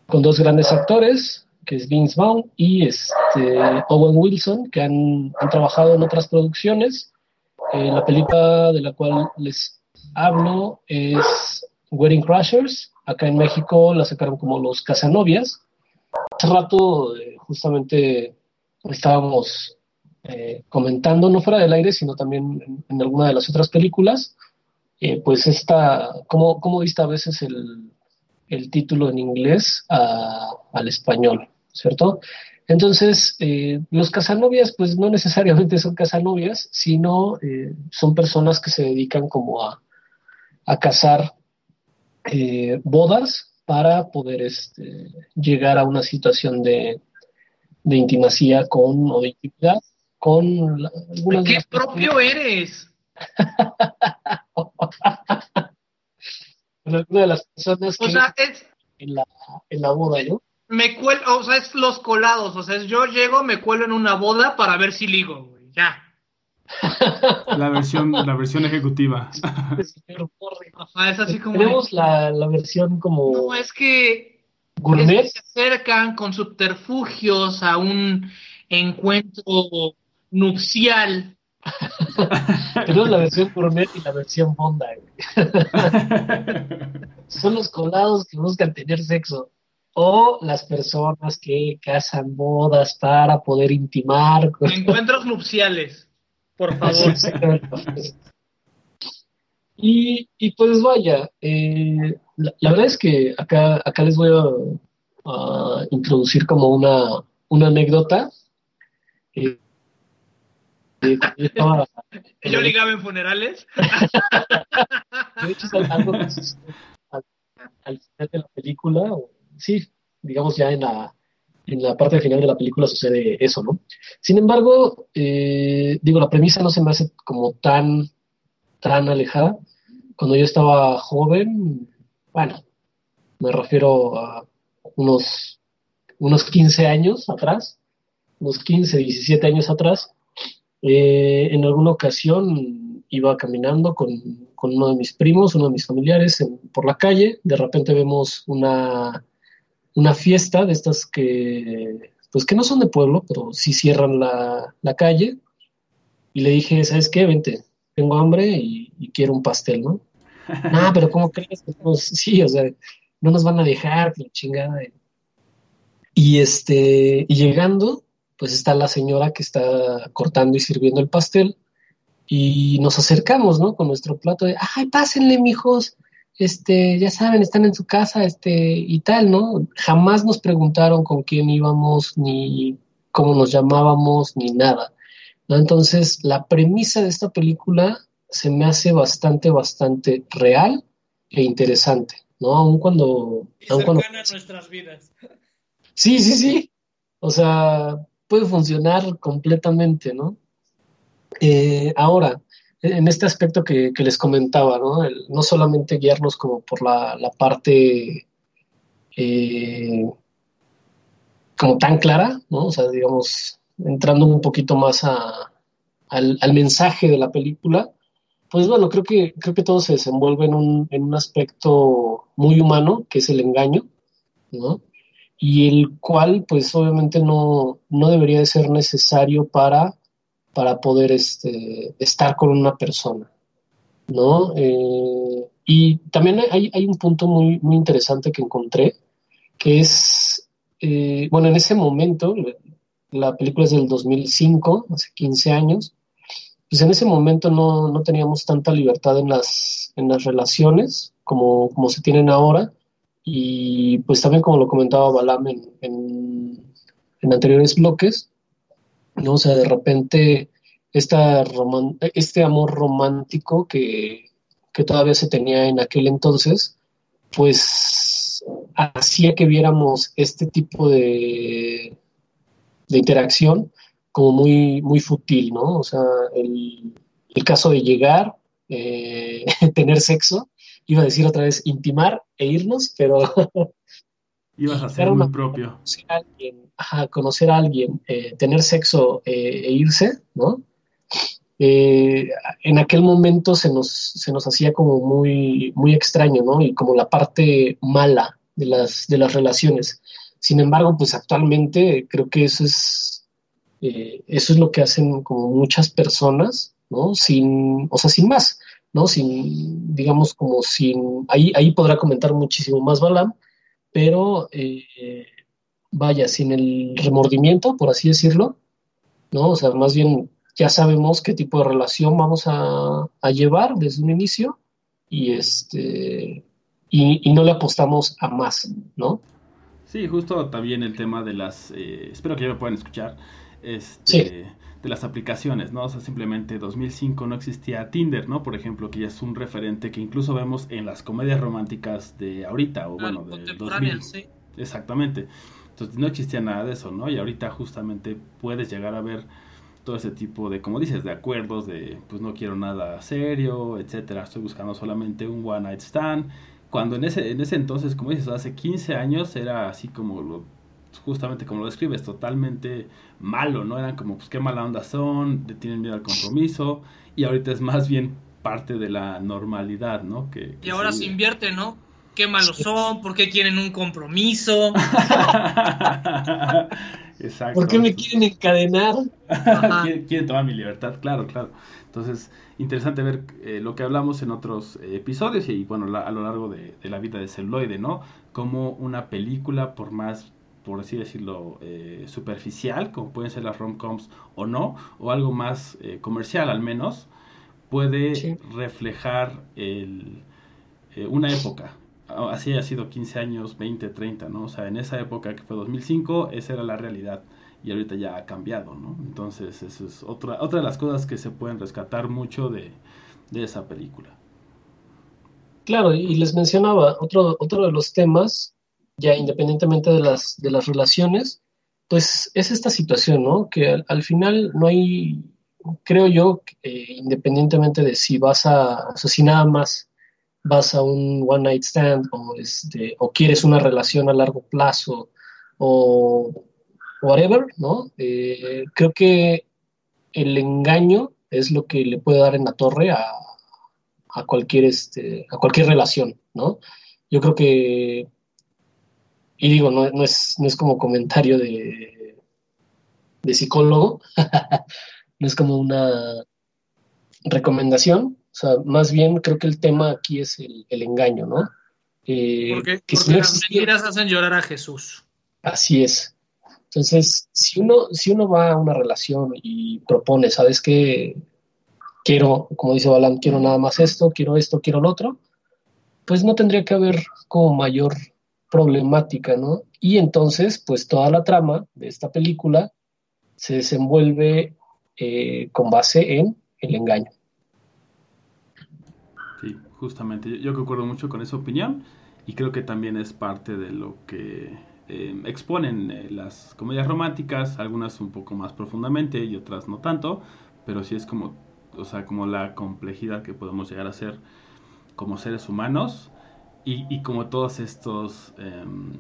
con dos grandes actores, que es Vince Vaughn y este, Owen Wilson, que han, han trabajado en otras producciones. Eh, la película de la cual les hablo es Wedding Crashers. Acá en México la sacaron como Los Casanovias. Hace rato eh, justamente estábamos eh, comentando, no fuera del aire, sino también en, en alguna de las otras películas, eh, pues esta, ¿cómo, cómo viste a veces el, el título en inglés a- al español, ¿cierto? Entonces, eh, los casanovias, pues no necesariamente son casanovias, sino eh, son personas que se dedican como a, a cazar eh, bodas para poder este, llegar a una situación de, de intimacía con, o de intimidad con la- algunas ¿Qué propio eres? con algunas de las personas que O sea, es, en, la, en la boda, ¿no? me cuelo, o sea, es los colados. O sea, es yo llego, me cuelo en una boda para ver si ligo, güey. Ya. La versión, la versión ejecutiva. Ajá, es así como. Tenemos la, la versión como No, es que gourmet. es que se acercan con subterfugios a un encuentro nupcial. Tenemos la versión gourmet y la versión Honda. güey. son los colados que buscan tener sexo o las personas que cazan bodas para poder intimar. Encuentros nupciales, por favor. y, y, pues vaya, eh, la, la, verdad es que acá, acá les voy a, a introducir como una, una anécdota. Eh, yo, estaba, ¿Yo ligaba en funerales? de hecho, es algo que al, al final de la película, o sí, digamos ya en la, en la parte final de la película sucede eso, ¿no? Sin embargo, eh, digo, la premisa no se me hace como tan, tan alejada. Cuando yo estaba joven, bueno, me refiero a unos, unos 15 años atrás, unos 15, 17 años atrás, eh, en alguna ocasión iba caminando con, con, uno de mis primos, uno de mis familiares en, por la calle, de repente vemos una una fiesta de estas que, pues que no son de pueblo, pero sí cierran la, la calle. Y le dije, ¿sabes qué? Vente, tengo hambre y, y quiero un pastel, ¿no? ah, pero ¿cómo crees? Pues, sí, o sea, no nos van a dejar, la chingada. Y este, y llegando, pues está la señora que está cortando y sirviendo el pastel. Y nos acercamos, ¿no? Con nuestro plato de, ay, pásenle, mijos este, ya saben, están en su casa, este, y tal, ¿no? Jamás nos preguntaron con quién íbamos, ni cómo nos llamábamos, ni nada. ¿no? Entonces, la premisa de esta película se me hace bastante, bastante real e interesante, ¿no? Aun cuando... Y aun cuando... nuestras vidas. Sí, sí, sí. O sea, puede funcionar completamente, ¿no? Eh, ahora, en este aspecto que, les comentaba, ¿no? El, no solamente guiarnos como por la, parte eh, como tan clara, ¿no? O sea, digamos, entrando un poquito más al, al, mensaje de la película, pues bueno, creo que, creo que todo se desenvuelve en un, en un aspecto muy humano, que es el engaño, ¿no? Y el cual, pues obviamente no, no debería de ser necesario para para poder este, estar con una persona, ¿no? Eh, y también hay, hay, un punto muy, muy interesante que encontré, que es, eh, bueno, en ese momento, la película es del 2005, hace 15 años, pues en ese momento no, no teníamos tanta libertad en las, en las relaciones como, como se tienen ahora, y pues también como lo comentaba Balam en, en, anteriores bloques, ¿no? O sea, de repente esta este amor romántico que, que, todavía se tenía en aquel entonces, pues hacía que viéramos este tipo de, de interacción como muy, muy fútil, ¿no? O sea, el, el caso de llegar, eh, tener sexo, iba a decir otra vez intimar e irnos, pero... Ibas a ser muy propio. Conocer a alguien, ajá, conocer a alguien eh, tener sexo eh, e irse, ¿no? Eh, en aquel momento se nos, se nos hacía como muy, muy extraño, ¿no? Y como la parte mala de las, de las relaciones. Sin embargo, pues actualmente creo que eso es, eh, eso es lo que hacen como muchas personas, ¿no? Sin, o sea, sin más, ¿no? Sin, digamos, como sin, ahí, ahí podrá comentar muchísimo más Balam, pero eh, vaya, sin el remordimiento, por así decirlo, ¿no? O sea, más bien ya sabemos qué tipo de relación vamos a, a llevar desde un inicio y este y, y, no le apostamos a más, ¿no? Sí, justo también el tema de las, eh, espero que ya me puedan escuchar, este, sí. De las aplicaciones, ¿no? O sea, simplemente 2005 no existía Tinder, ¿no? Por ejemplo, que ya es un referente que incluso vemos en las comedias románticas de ahorita, o bueno, de 2000. Sí. Exactamente. Entonces no existía nada de eso, ¿no? Y ahorita justamente puedes llegar a ver todo ese tipo de, como dices, de acuerdos, de pues no quiero nada serio, etcétera, estoy buscando solamente un one night stand. Cuando en ese, en ese entonces, como dices, hace 15 años era así como lo, justamente como lo describes, totalmente malo, ¿no? Eran como, pues qué mala onda son, tienen miedo al compromiso, y ahorita es más bien parte de la normalidad, ¿no? Que, que y ahora se, se invierte, ¿no? Qué malos son, por qué quieren un compromiso. Exacto. ¿Por qué me quieren encadenar? quieren, quieren tomar mi libertad, claro, claro. Entonces, interesante ver eh, lo que hablamos en otros eh, episodios y, bueno, la- a lo largo de, de la vida de celuloide, ¿no? Como una película, por más, por así decirlo, eh, superficial, como pueden ser las rom-coms o no, o algo más eh, comercial al menos, puede Sí. reflejar el, eh, una época. A- Así haya sido 15 años, 20, 30, ¿no? O sea, en esa época que fue 2005, esa era la realidad y ahorita ya ha cambiado, ¿no? Entonces, eso es otra, otra de las cosas que se pueden rescatar mucho de, de esa película. Claro, y les mencionaba, otro, otro de los temas, ya independientemente de las, de las relaciones, pues es esta situación, ¿no? Que al, al final no hay, creo yo, eh, independientemente de si vas a, o sea, si nada más vas a un one night stand o, este, quieres una relación a largo plazo o whatever, ¿no? Eh, creo que el engaño es lo que le puede dar en la torre a, a cualquier, este, a cualquier relación, ¿no? Yo creo que, y digo, no, no es, no es como comentario de, de psicólogo, no es como una recomendación, o sea, más bien creo que el tema aquí es el, el engaño, ¿no? Eh, Porque, que si porque no las mentiras hacen llorar a Jesús. Así es. Entonces, si uno, si uno va a una relación y propone, ¿sabes qué? Quiero, como dice Balam, quiero nada más esto, quiero esto, quiero lo otro, pues no tendría que haber como mayor problemática, ¿no? Y entonces, pues toda la trama de esta película se desenvuelve eh, con base en el engaño. Sí, justamente. Yo, concuerdo mucho con esa opinión y creo que también es parte de lo que eh, exponen eh, las comedias románticas, algunas un poco más profundamente y otras no tanto, pero sí es como, o sea, como la complejidad que podemos llegar a ser como seres humanos y, como todos estos em,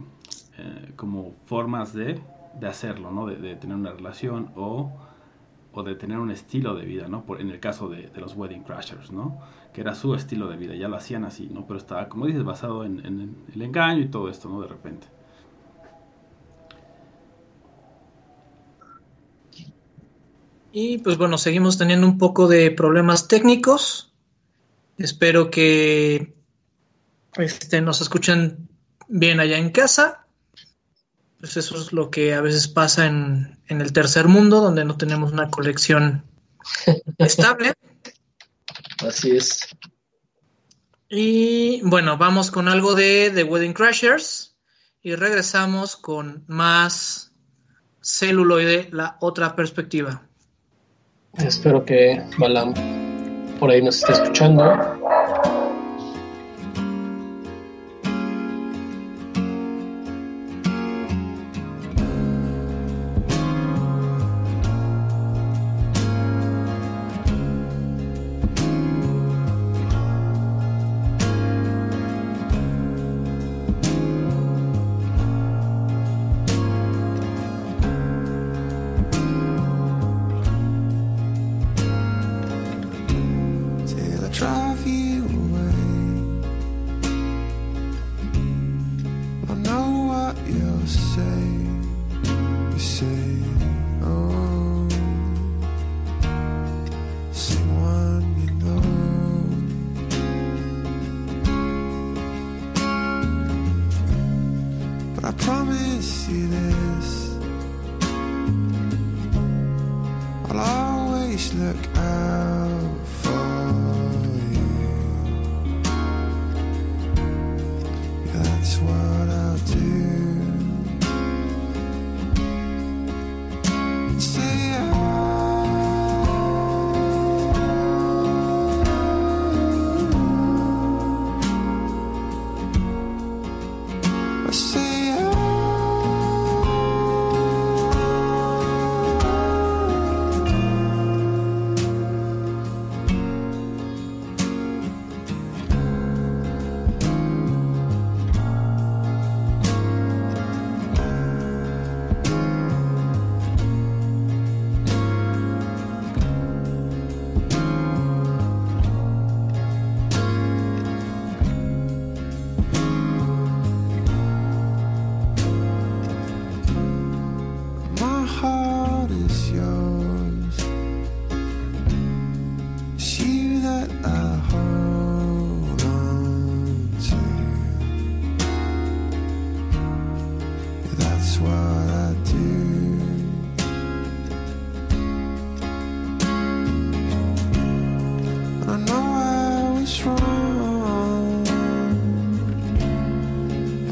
eh, como formas de, de hacerlo, ¿no? De, tener una relación o, o de tener un estilo de vida, ¿no? Por, en el caso de, de los Wedding Crashers, ¿no? Que era su estilo de vida, ya lo hacían así, ¿no? Pero estaba, como dices, basado en, en el engaño y todo esto, ¿no? De repente. Y pues bueno, seguimos teniendo un poco de problemas técnicos. Espero que este, nos escuchen bien allá en casa. Pues eso es lo que a veces pasa en, en el tercer mundo, donde no tenemos una colección estable. Así es. Y bueno, vamos con algo de The Wedding Crashers y regresamos con más celuloide, la otra perspectiva. Espero que Balam por ahí nos esté escuchando.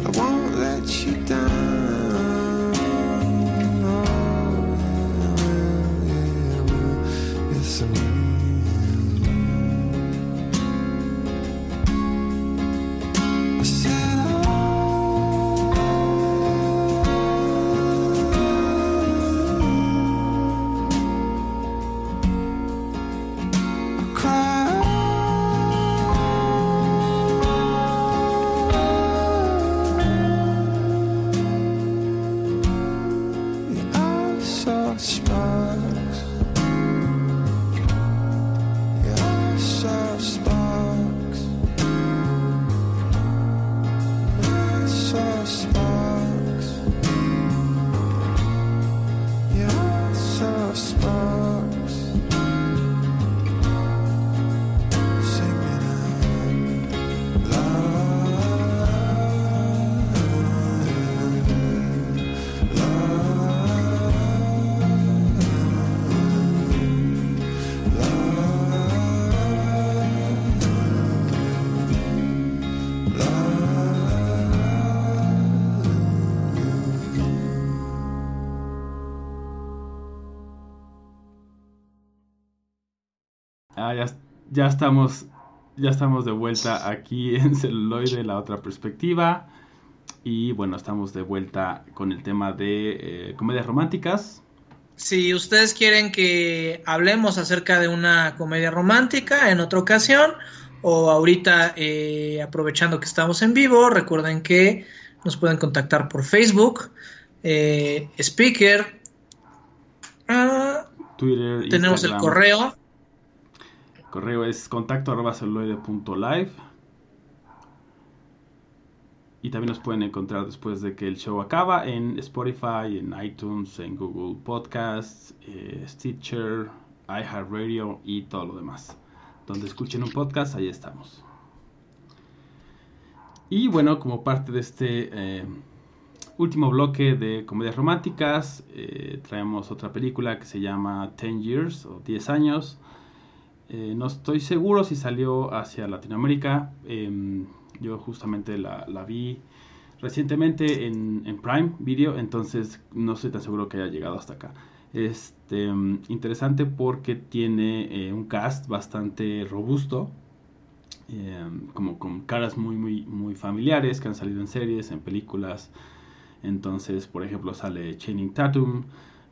I won't let you down. Ya, estamos ya estamos de vuelta aquí en celuloide, la otra perspectiva. Y bueno, estamos de vuelta con el tema de eh, comedias románticas. Si ustedes quieren que hablemos acerca de una comedia romántica en otra ocasión, o ahorita eh, aprovechando que estamos en vivo, recuerden que nos pueden contactar por Facebook, eh, Speaker, uh, Twitter, tenemos Instagram. el correo correo es contacto. Y también nos pueden encontrar después de que el show acaba en Spotify, en iTunes, en Google Podcasts, eh, Stitcher, iHeartRadio y todo lo demás. Donde escuchen un podcast, ahí estamos. Y bueno, como parte de este eh, último bloque de comedias románticas, eh, traemos otra película que se llama 10 Years o 10 años. Eh, no estoy seguro si salió hacia Latinoamérica. Em, yo justamente la, vi recientemente en, Prime Video, entonces no estoy tan seguro que haya llegado hasta acá. Este, um, interesante porque tiene eh, un cast bastante robusto, eh, como con caras muy, muy, muy familiares que han salido en series, en películas. Entonces, por ejemplo, sale Channing Tatum,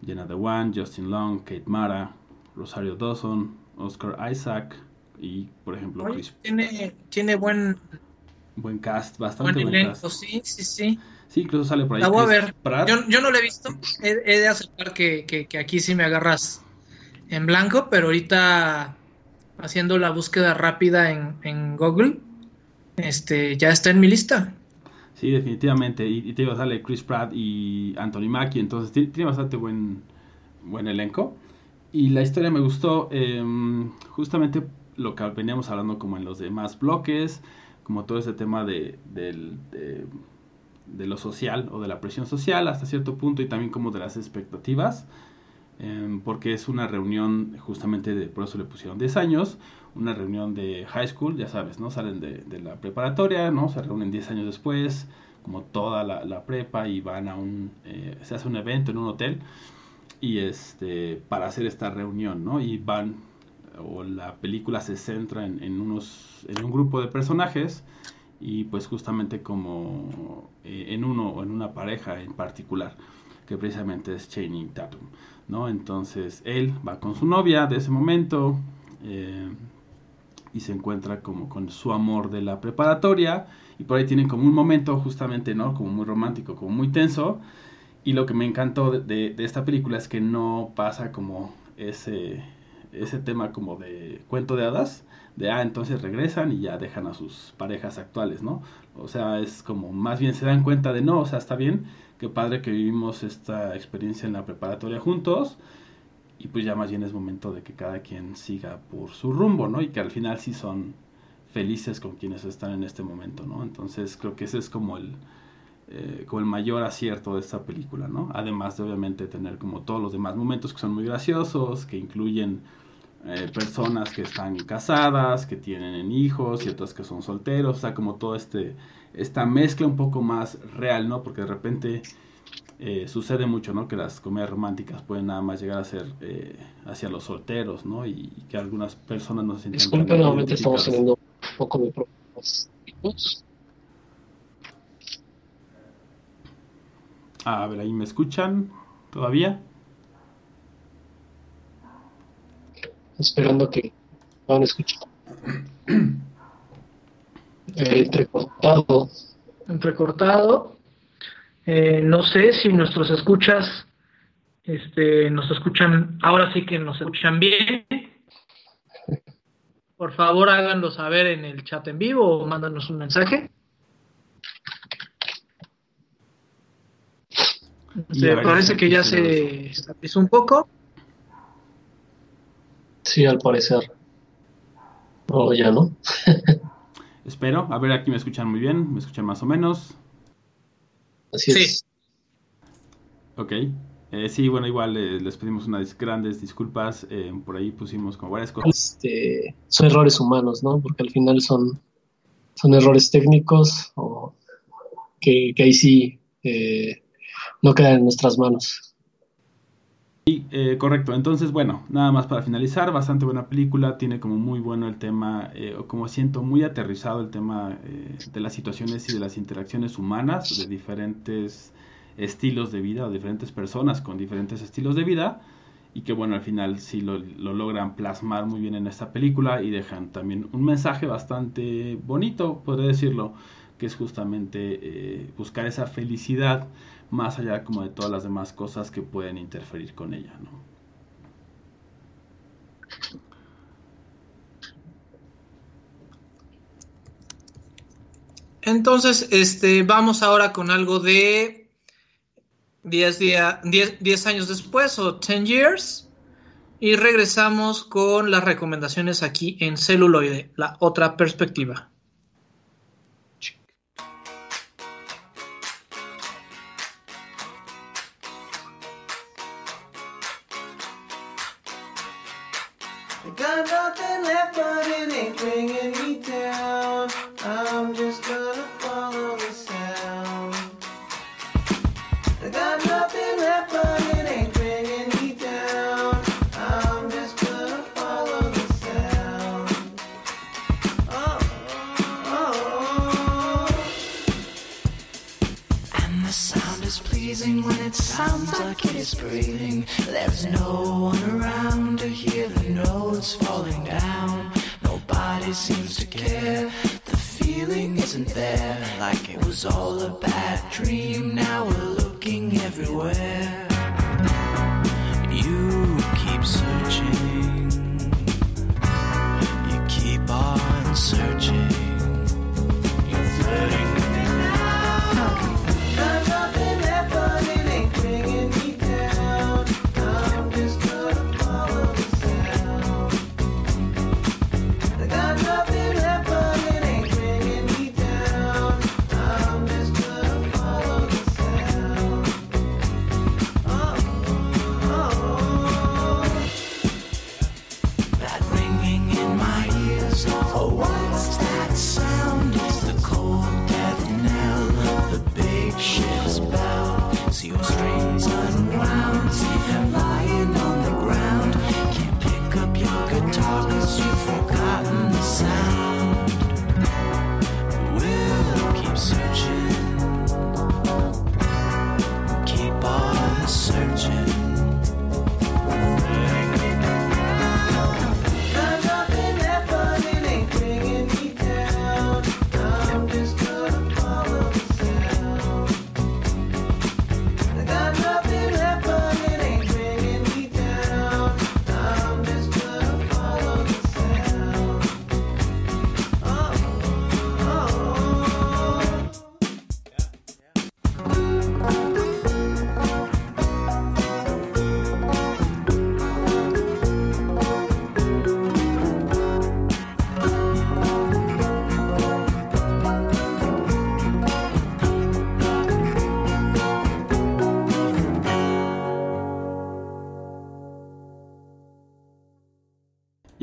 Jenna Dewan, Justin Long, Kate Mara, Rosario Dawson, Oscar Isaac y, por ejemplo, Oye, Chris. Tiene, tiene buen, Buen cast, bastante buen buen, elenco, cast. sí, sí, sí. Sí, incluso sale por ahí. La voy a ver. Pratt. Yo, yo no la he visto. He, he de aceptar que, que, que aquí sí me agarras en blanco, pero ahorita haciendo la búsqueda rápida en, en Google, este, ya está en mi lista. Sí, definitivamente. Y, y te digo, sale Chris Pratt y Anthony Mackie, entonces ti- tiene bastante buen, buen elenco. Y la historia me gustó, eh, justamente lo que veníamos hablando como en los demás bloques, como todo ese tema de, de, de lo social o de la presión social hasta cierto punto y también como de las expectativas. eh, porque es una reunión justamente de, por eso le pusieron 10 años, una reunión de high school, ya sabes, ¿no? Salen de, de la preparatoria, ¿no? Se reúnen 10 años después, como toda la, la prepa y van a un, eh, se hace un evento en un hotel y este, para hacer esta reunión, ¿no? Y van, o la película se centra en, en unos, en un grupo de personajes y pues justamente como eh, en uno o en una pareja en particular que precisamente es Channing Tatum, ¿no? Entonces él va con su novia de ese momento eh, y se encuentra como con su amor de la preparatoria y por ahí tienen como un momento justamente, ¿no? Como muy romántico, como muy tenso y lo que me encantó de, de- esta película es que no pasa como ese, ese tema como de cuento de hadas, de ah, entonces regresan y ya dejan a sus parejas actuales, ¿no? O sea, es como más bien se dan cuenta de no, o sea, está bien, qué padre que vivimos esta experiencia en la preparatoria juntos y pues ya más bien es momento de que cada quien siga por su rumbo, ¿no? Y que al final sí son felices con quienes están en este momento, ¿no? Entonces creo que ese es como el, eh, como el mayor acierto de esta película, ¿no? Además de obviamente tener como todos los demás momentos que son muy graciosos, que incluyen eh, personas que están casadas, que tienen hijos y otras que son solteros, o sea, como todo este esta mezcla un poco más real, ¿no? Porque de repente eh, sucede mucho, ¿no? Que las comedias románticas pueden nada más llegar a ser eh, hacia los solteros, ¿no? Y, y que algunas personas no se sienten Disculpen, nuevamente estamos teniendo un poco de problemas técnicos. Ah, a ver, ahí me escuchan todavía. esperando que van a escuchar. Eh, entrecortado. entrecortado. Eh, no sé si nuestros escuchas este, nos escuchan, ahora sí que nos escuchan bien. Por favor, háganlo saber en el chat en vivo o mándanos un mensaje. Ver, parece que ya se estabilizó un poco. Sí, al parecer. O ya no. Espero. A ver, aquí me escuchan muy bien. Me escuchan más o menos. Así Sí. es. Ok. Eh, sí, bueno, igual eh, les pedimos unas grandes disculpas. eh, por ahí pusimos como varias cosas. Este, son errores humanos, ¿no? Porque al final son, son errores técnicos o que, que ahí sí eh, no quedan en nuestras manos. Y, eh, correcto, entonces bueno, nada más para finalizar, bastante buena película, tiene como muy bueno el tema, eh, como siento muy aterrizado el tema eh, de las situaciones y de las interacciones humanas de diferentes estilos de vida o diferentes personas con diferentes estilos de vida y que bueno, al final sí lo, lo logran plasmar muy bien en esta película y dejan también un mensaje bastante bonito, podría decirlo, que es justamente buscar esa felicidad más allá como de todas las demás cosas que pueden interferir con ella, ¿no? Entonces, este, vamos ahora con algo de 10, día, 10, 10 años después o 10 years. Y regresamos con las recomendaciones aquí en celuloide, la otra perspectiva.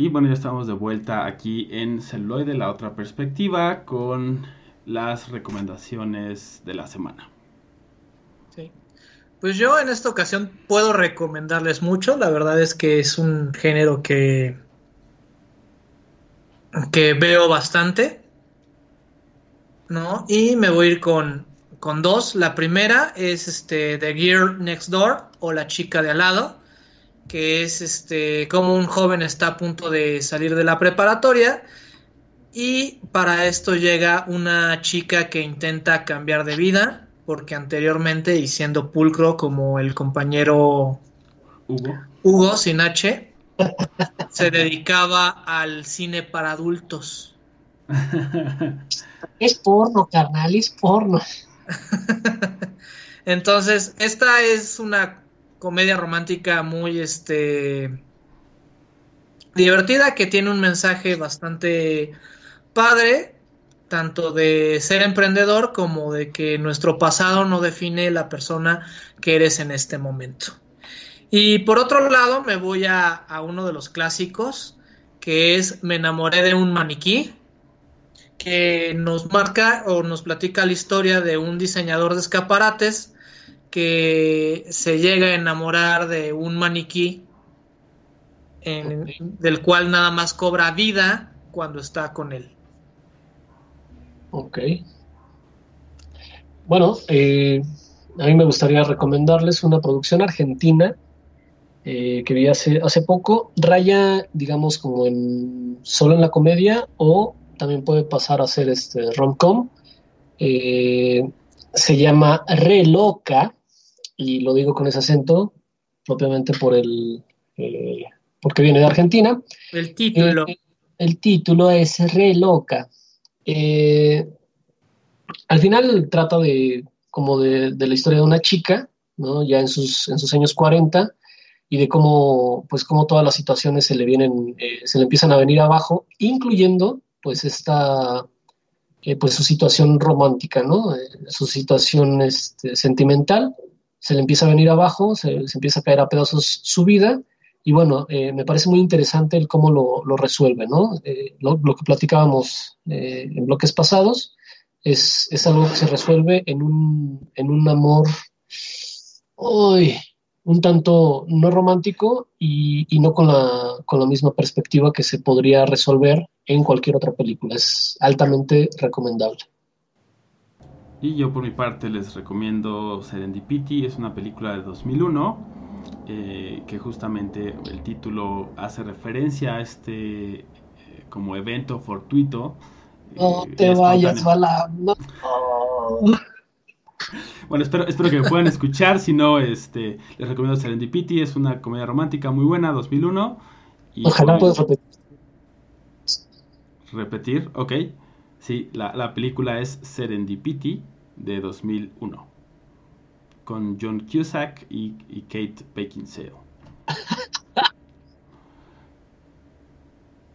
Y bueno, ya estamos de vuelta aquí en Celuloide, la otra perspectiva, con las recomendaciones de la semana. Sí. Pues yo en esta ocasión puedo recomendarles mucho. La verdad es que es un género que, que veo bastante. ¿No? Y me voy a ir con, con dos. La primera es este The Girl Next Door o La chica de al lado. Que es este como un joven está a punto de salir de la preparatoria. Y para esto llega una chica que intenta cambiar de vida. Porque anteriormente, y siendo pulcro como el compañero Hugo. Hugo sin H, se dedicaba al cine para adultos. Es porno, carnal, es porno. Entonces, esta es una comedia romántica muy este divertida que tiene un mensaje bastante padre, tanto de ser emprendedor como de que nuestro pasado no define la persona que eres en este momento. Y por otro lado, me voy a, a uno de los clásicos, que es Me enamoré de un maniquí, que nos marca o nos platica la historia de un diseñador de escaparates que se llega a enamorar de un maniquí en- del cual nada más cobra vida cuando está con él. Ok. Bueno, eh, a mí me gustaría recomendarles una producción argentina eh, que vi hace, hace poco. Raya, digamos, como en solo en la comedia o también puede pasar a ser este rom-com. Eh, se llama Re Loca y lo digo con ese acento propiamente por el eh, porque viene de Argentina. El título. Eh, el título es Re Loca. Eh, al final trata de como de, de la historia de una chica, ¿no? Ya en sus, en sus años 40 y de cómo, pues, cómo todas las situaciones se le vienen, se le empiezan a venir abajo, incluyendo, pues, esta, pues, su situación romántica, ¿no? Su situación este, sentimental, se le empieza a venir abajo, se, empieza a caer a pedazos su vida, y bueno, eh, me parece muy interesante el cómo lo, lo resuelve, ¿no? Eh, lo, lo que platicábamos eh, en bloques pasados es, es algo que se resuelve en un, en un amor uy, un tanto no romántico y, y no con la, con la misma perspectiva que se podría resolver en cualquier otra película. Es altamente recomendable. Y yo por mi parte les recomiendo Serendipity, es una película de 2001 eh, que justamente el título hace referencia a este eh, como evento fortuito. No eh, te vayas. No. Bueno, espero, espero que me puedan escuchar, si no, este, les recomiendo Serendipity, es una comedia romántica muy buena, 2001. Y Ojalá puedas repetir. repetir, ok. Sí, la, la película es Serendipity de 2001 con John Cusack y, y Kate Beckinsale.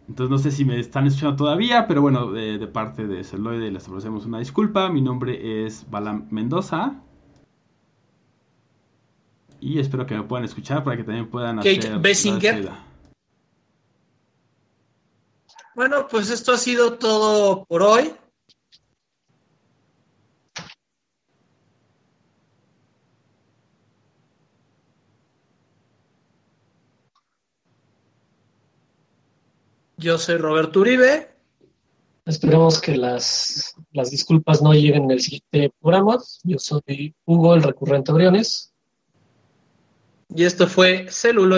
Entonces no sé si me están escuchando todavía, pero bueno, de, de parte de Celoide les ofrecemos una disculpa. Mi nombre es Balam Mendoza. Y espero que me puedan escuchar para que también puedan Kate hacer la Basinger. despedida. Bueno, pues esto ha sido todo por hoy. Yo soy Roberto Uribe. Esperemos que las, las disculpas no lleguen en el siguiente programa. Yo soy Hugo, el recurrente Briones. Y esto fue Celuloide.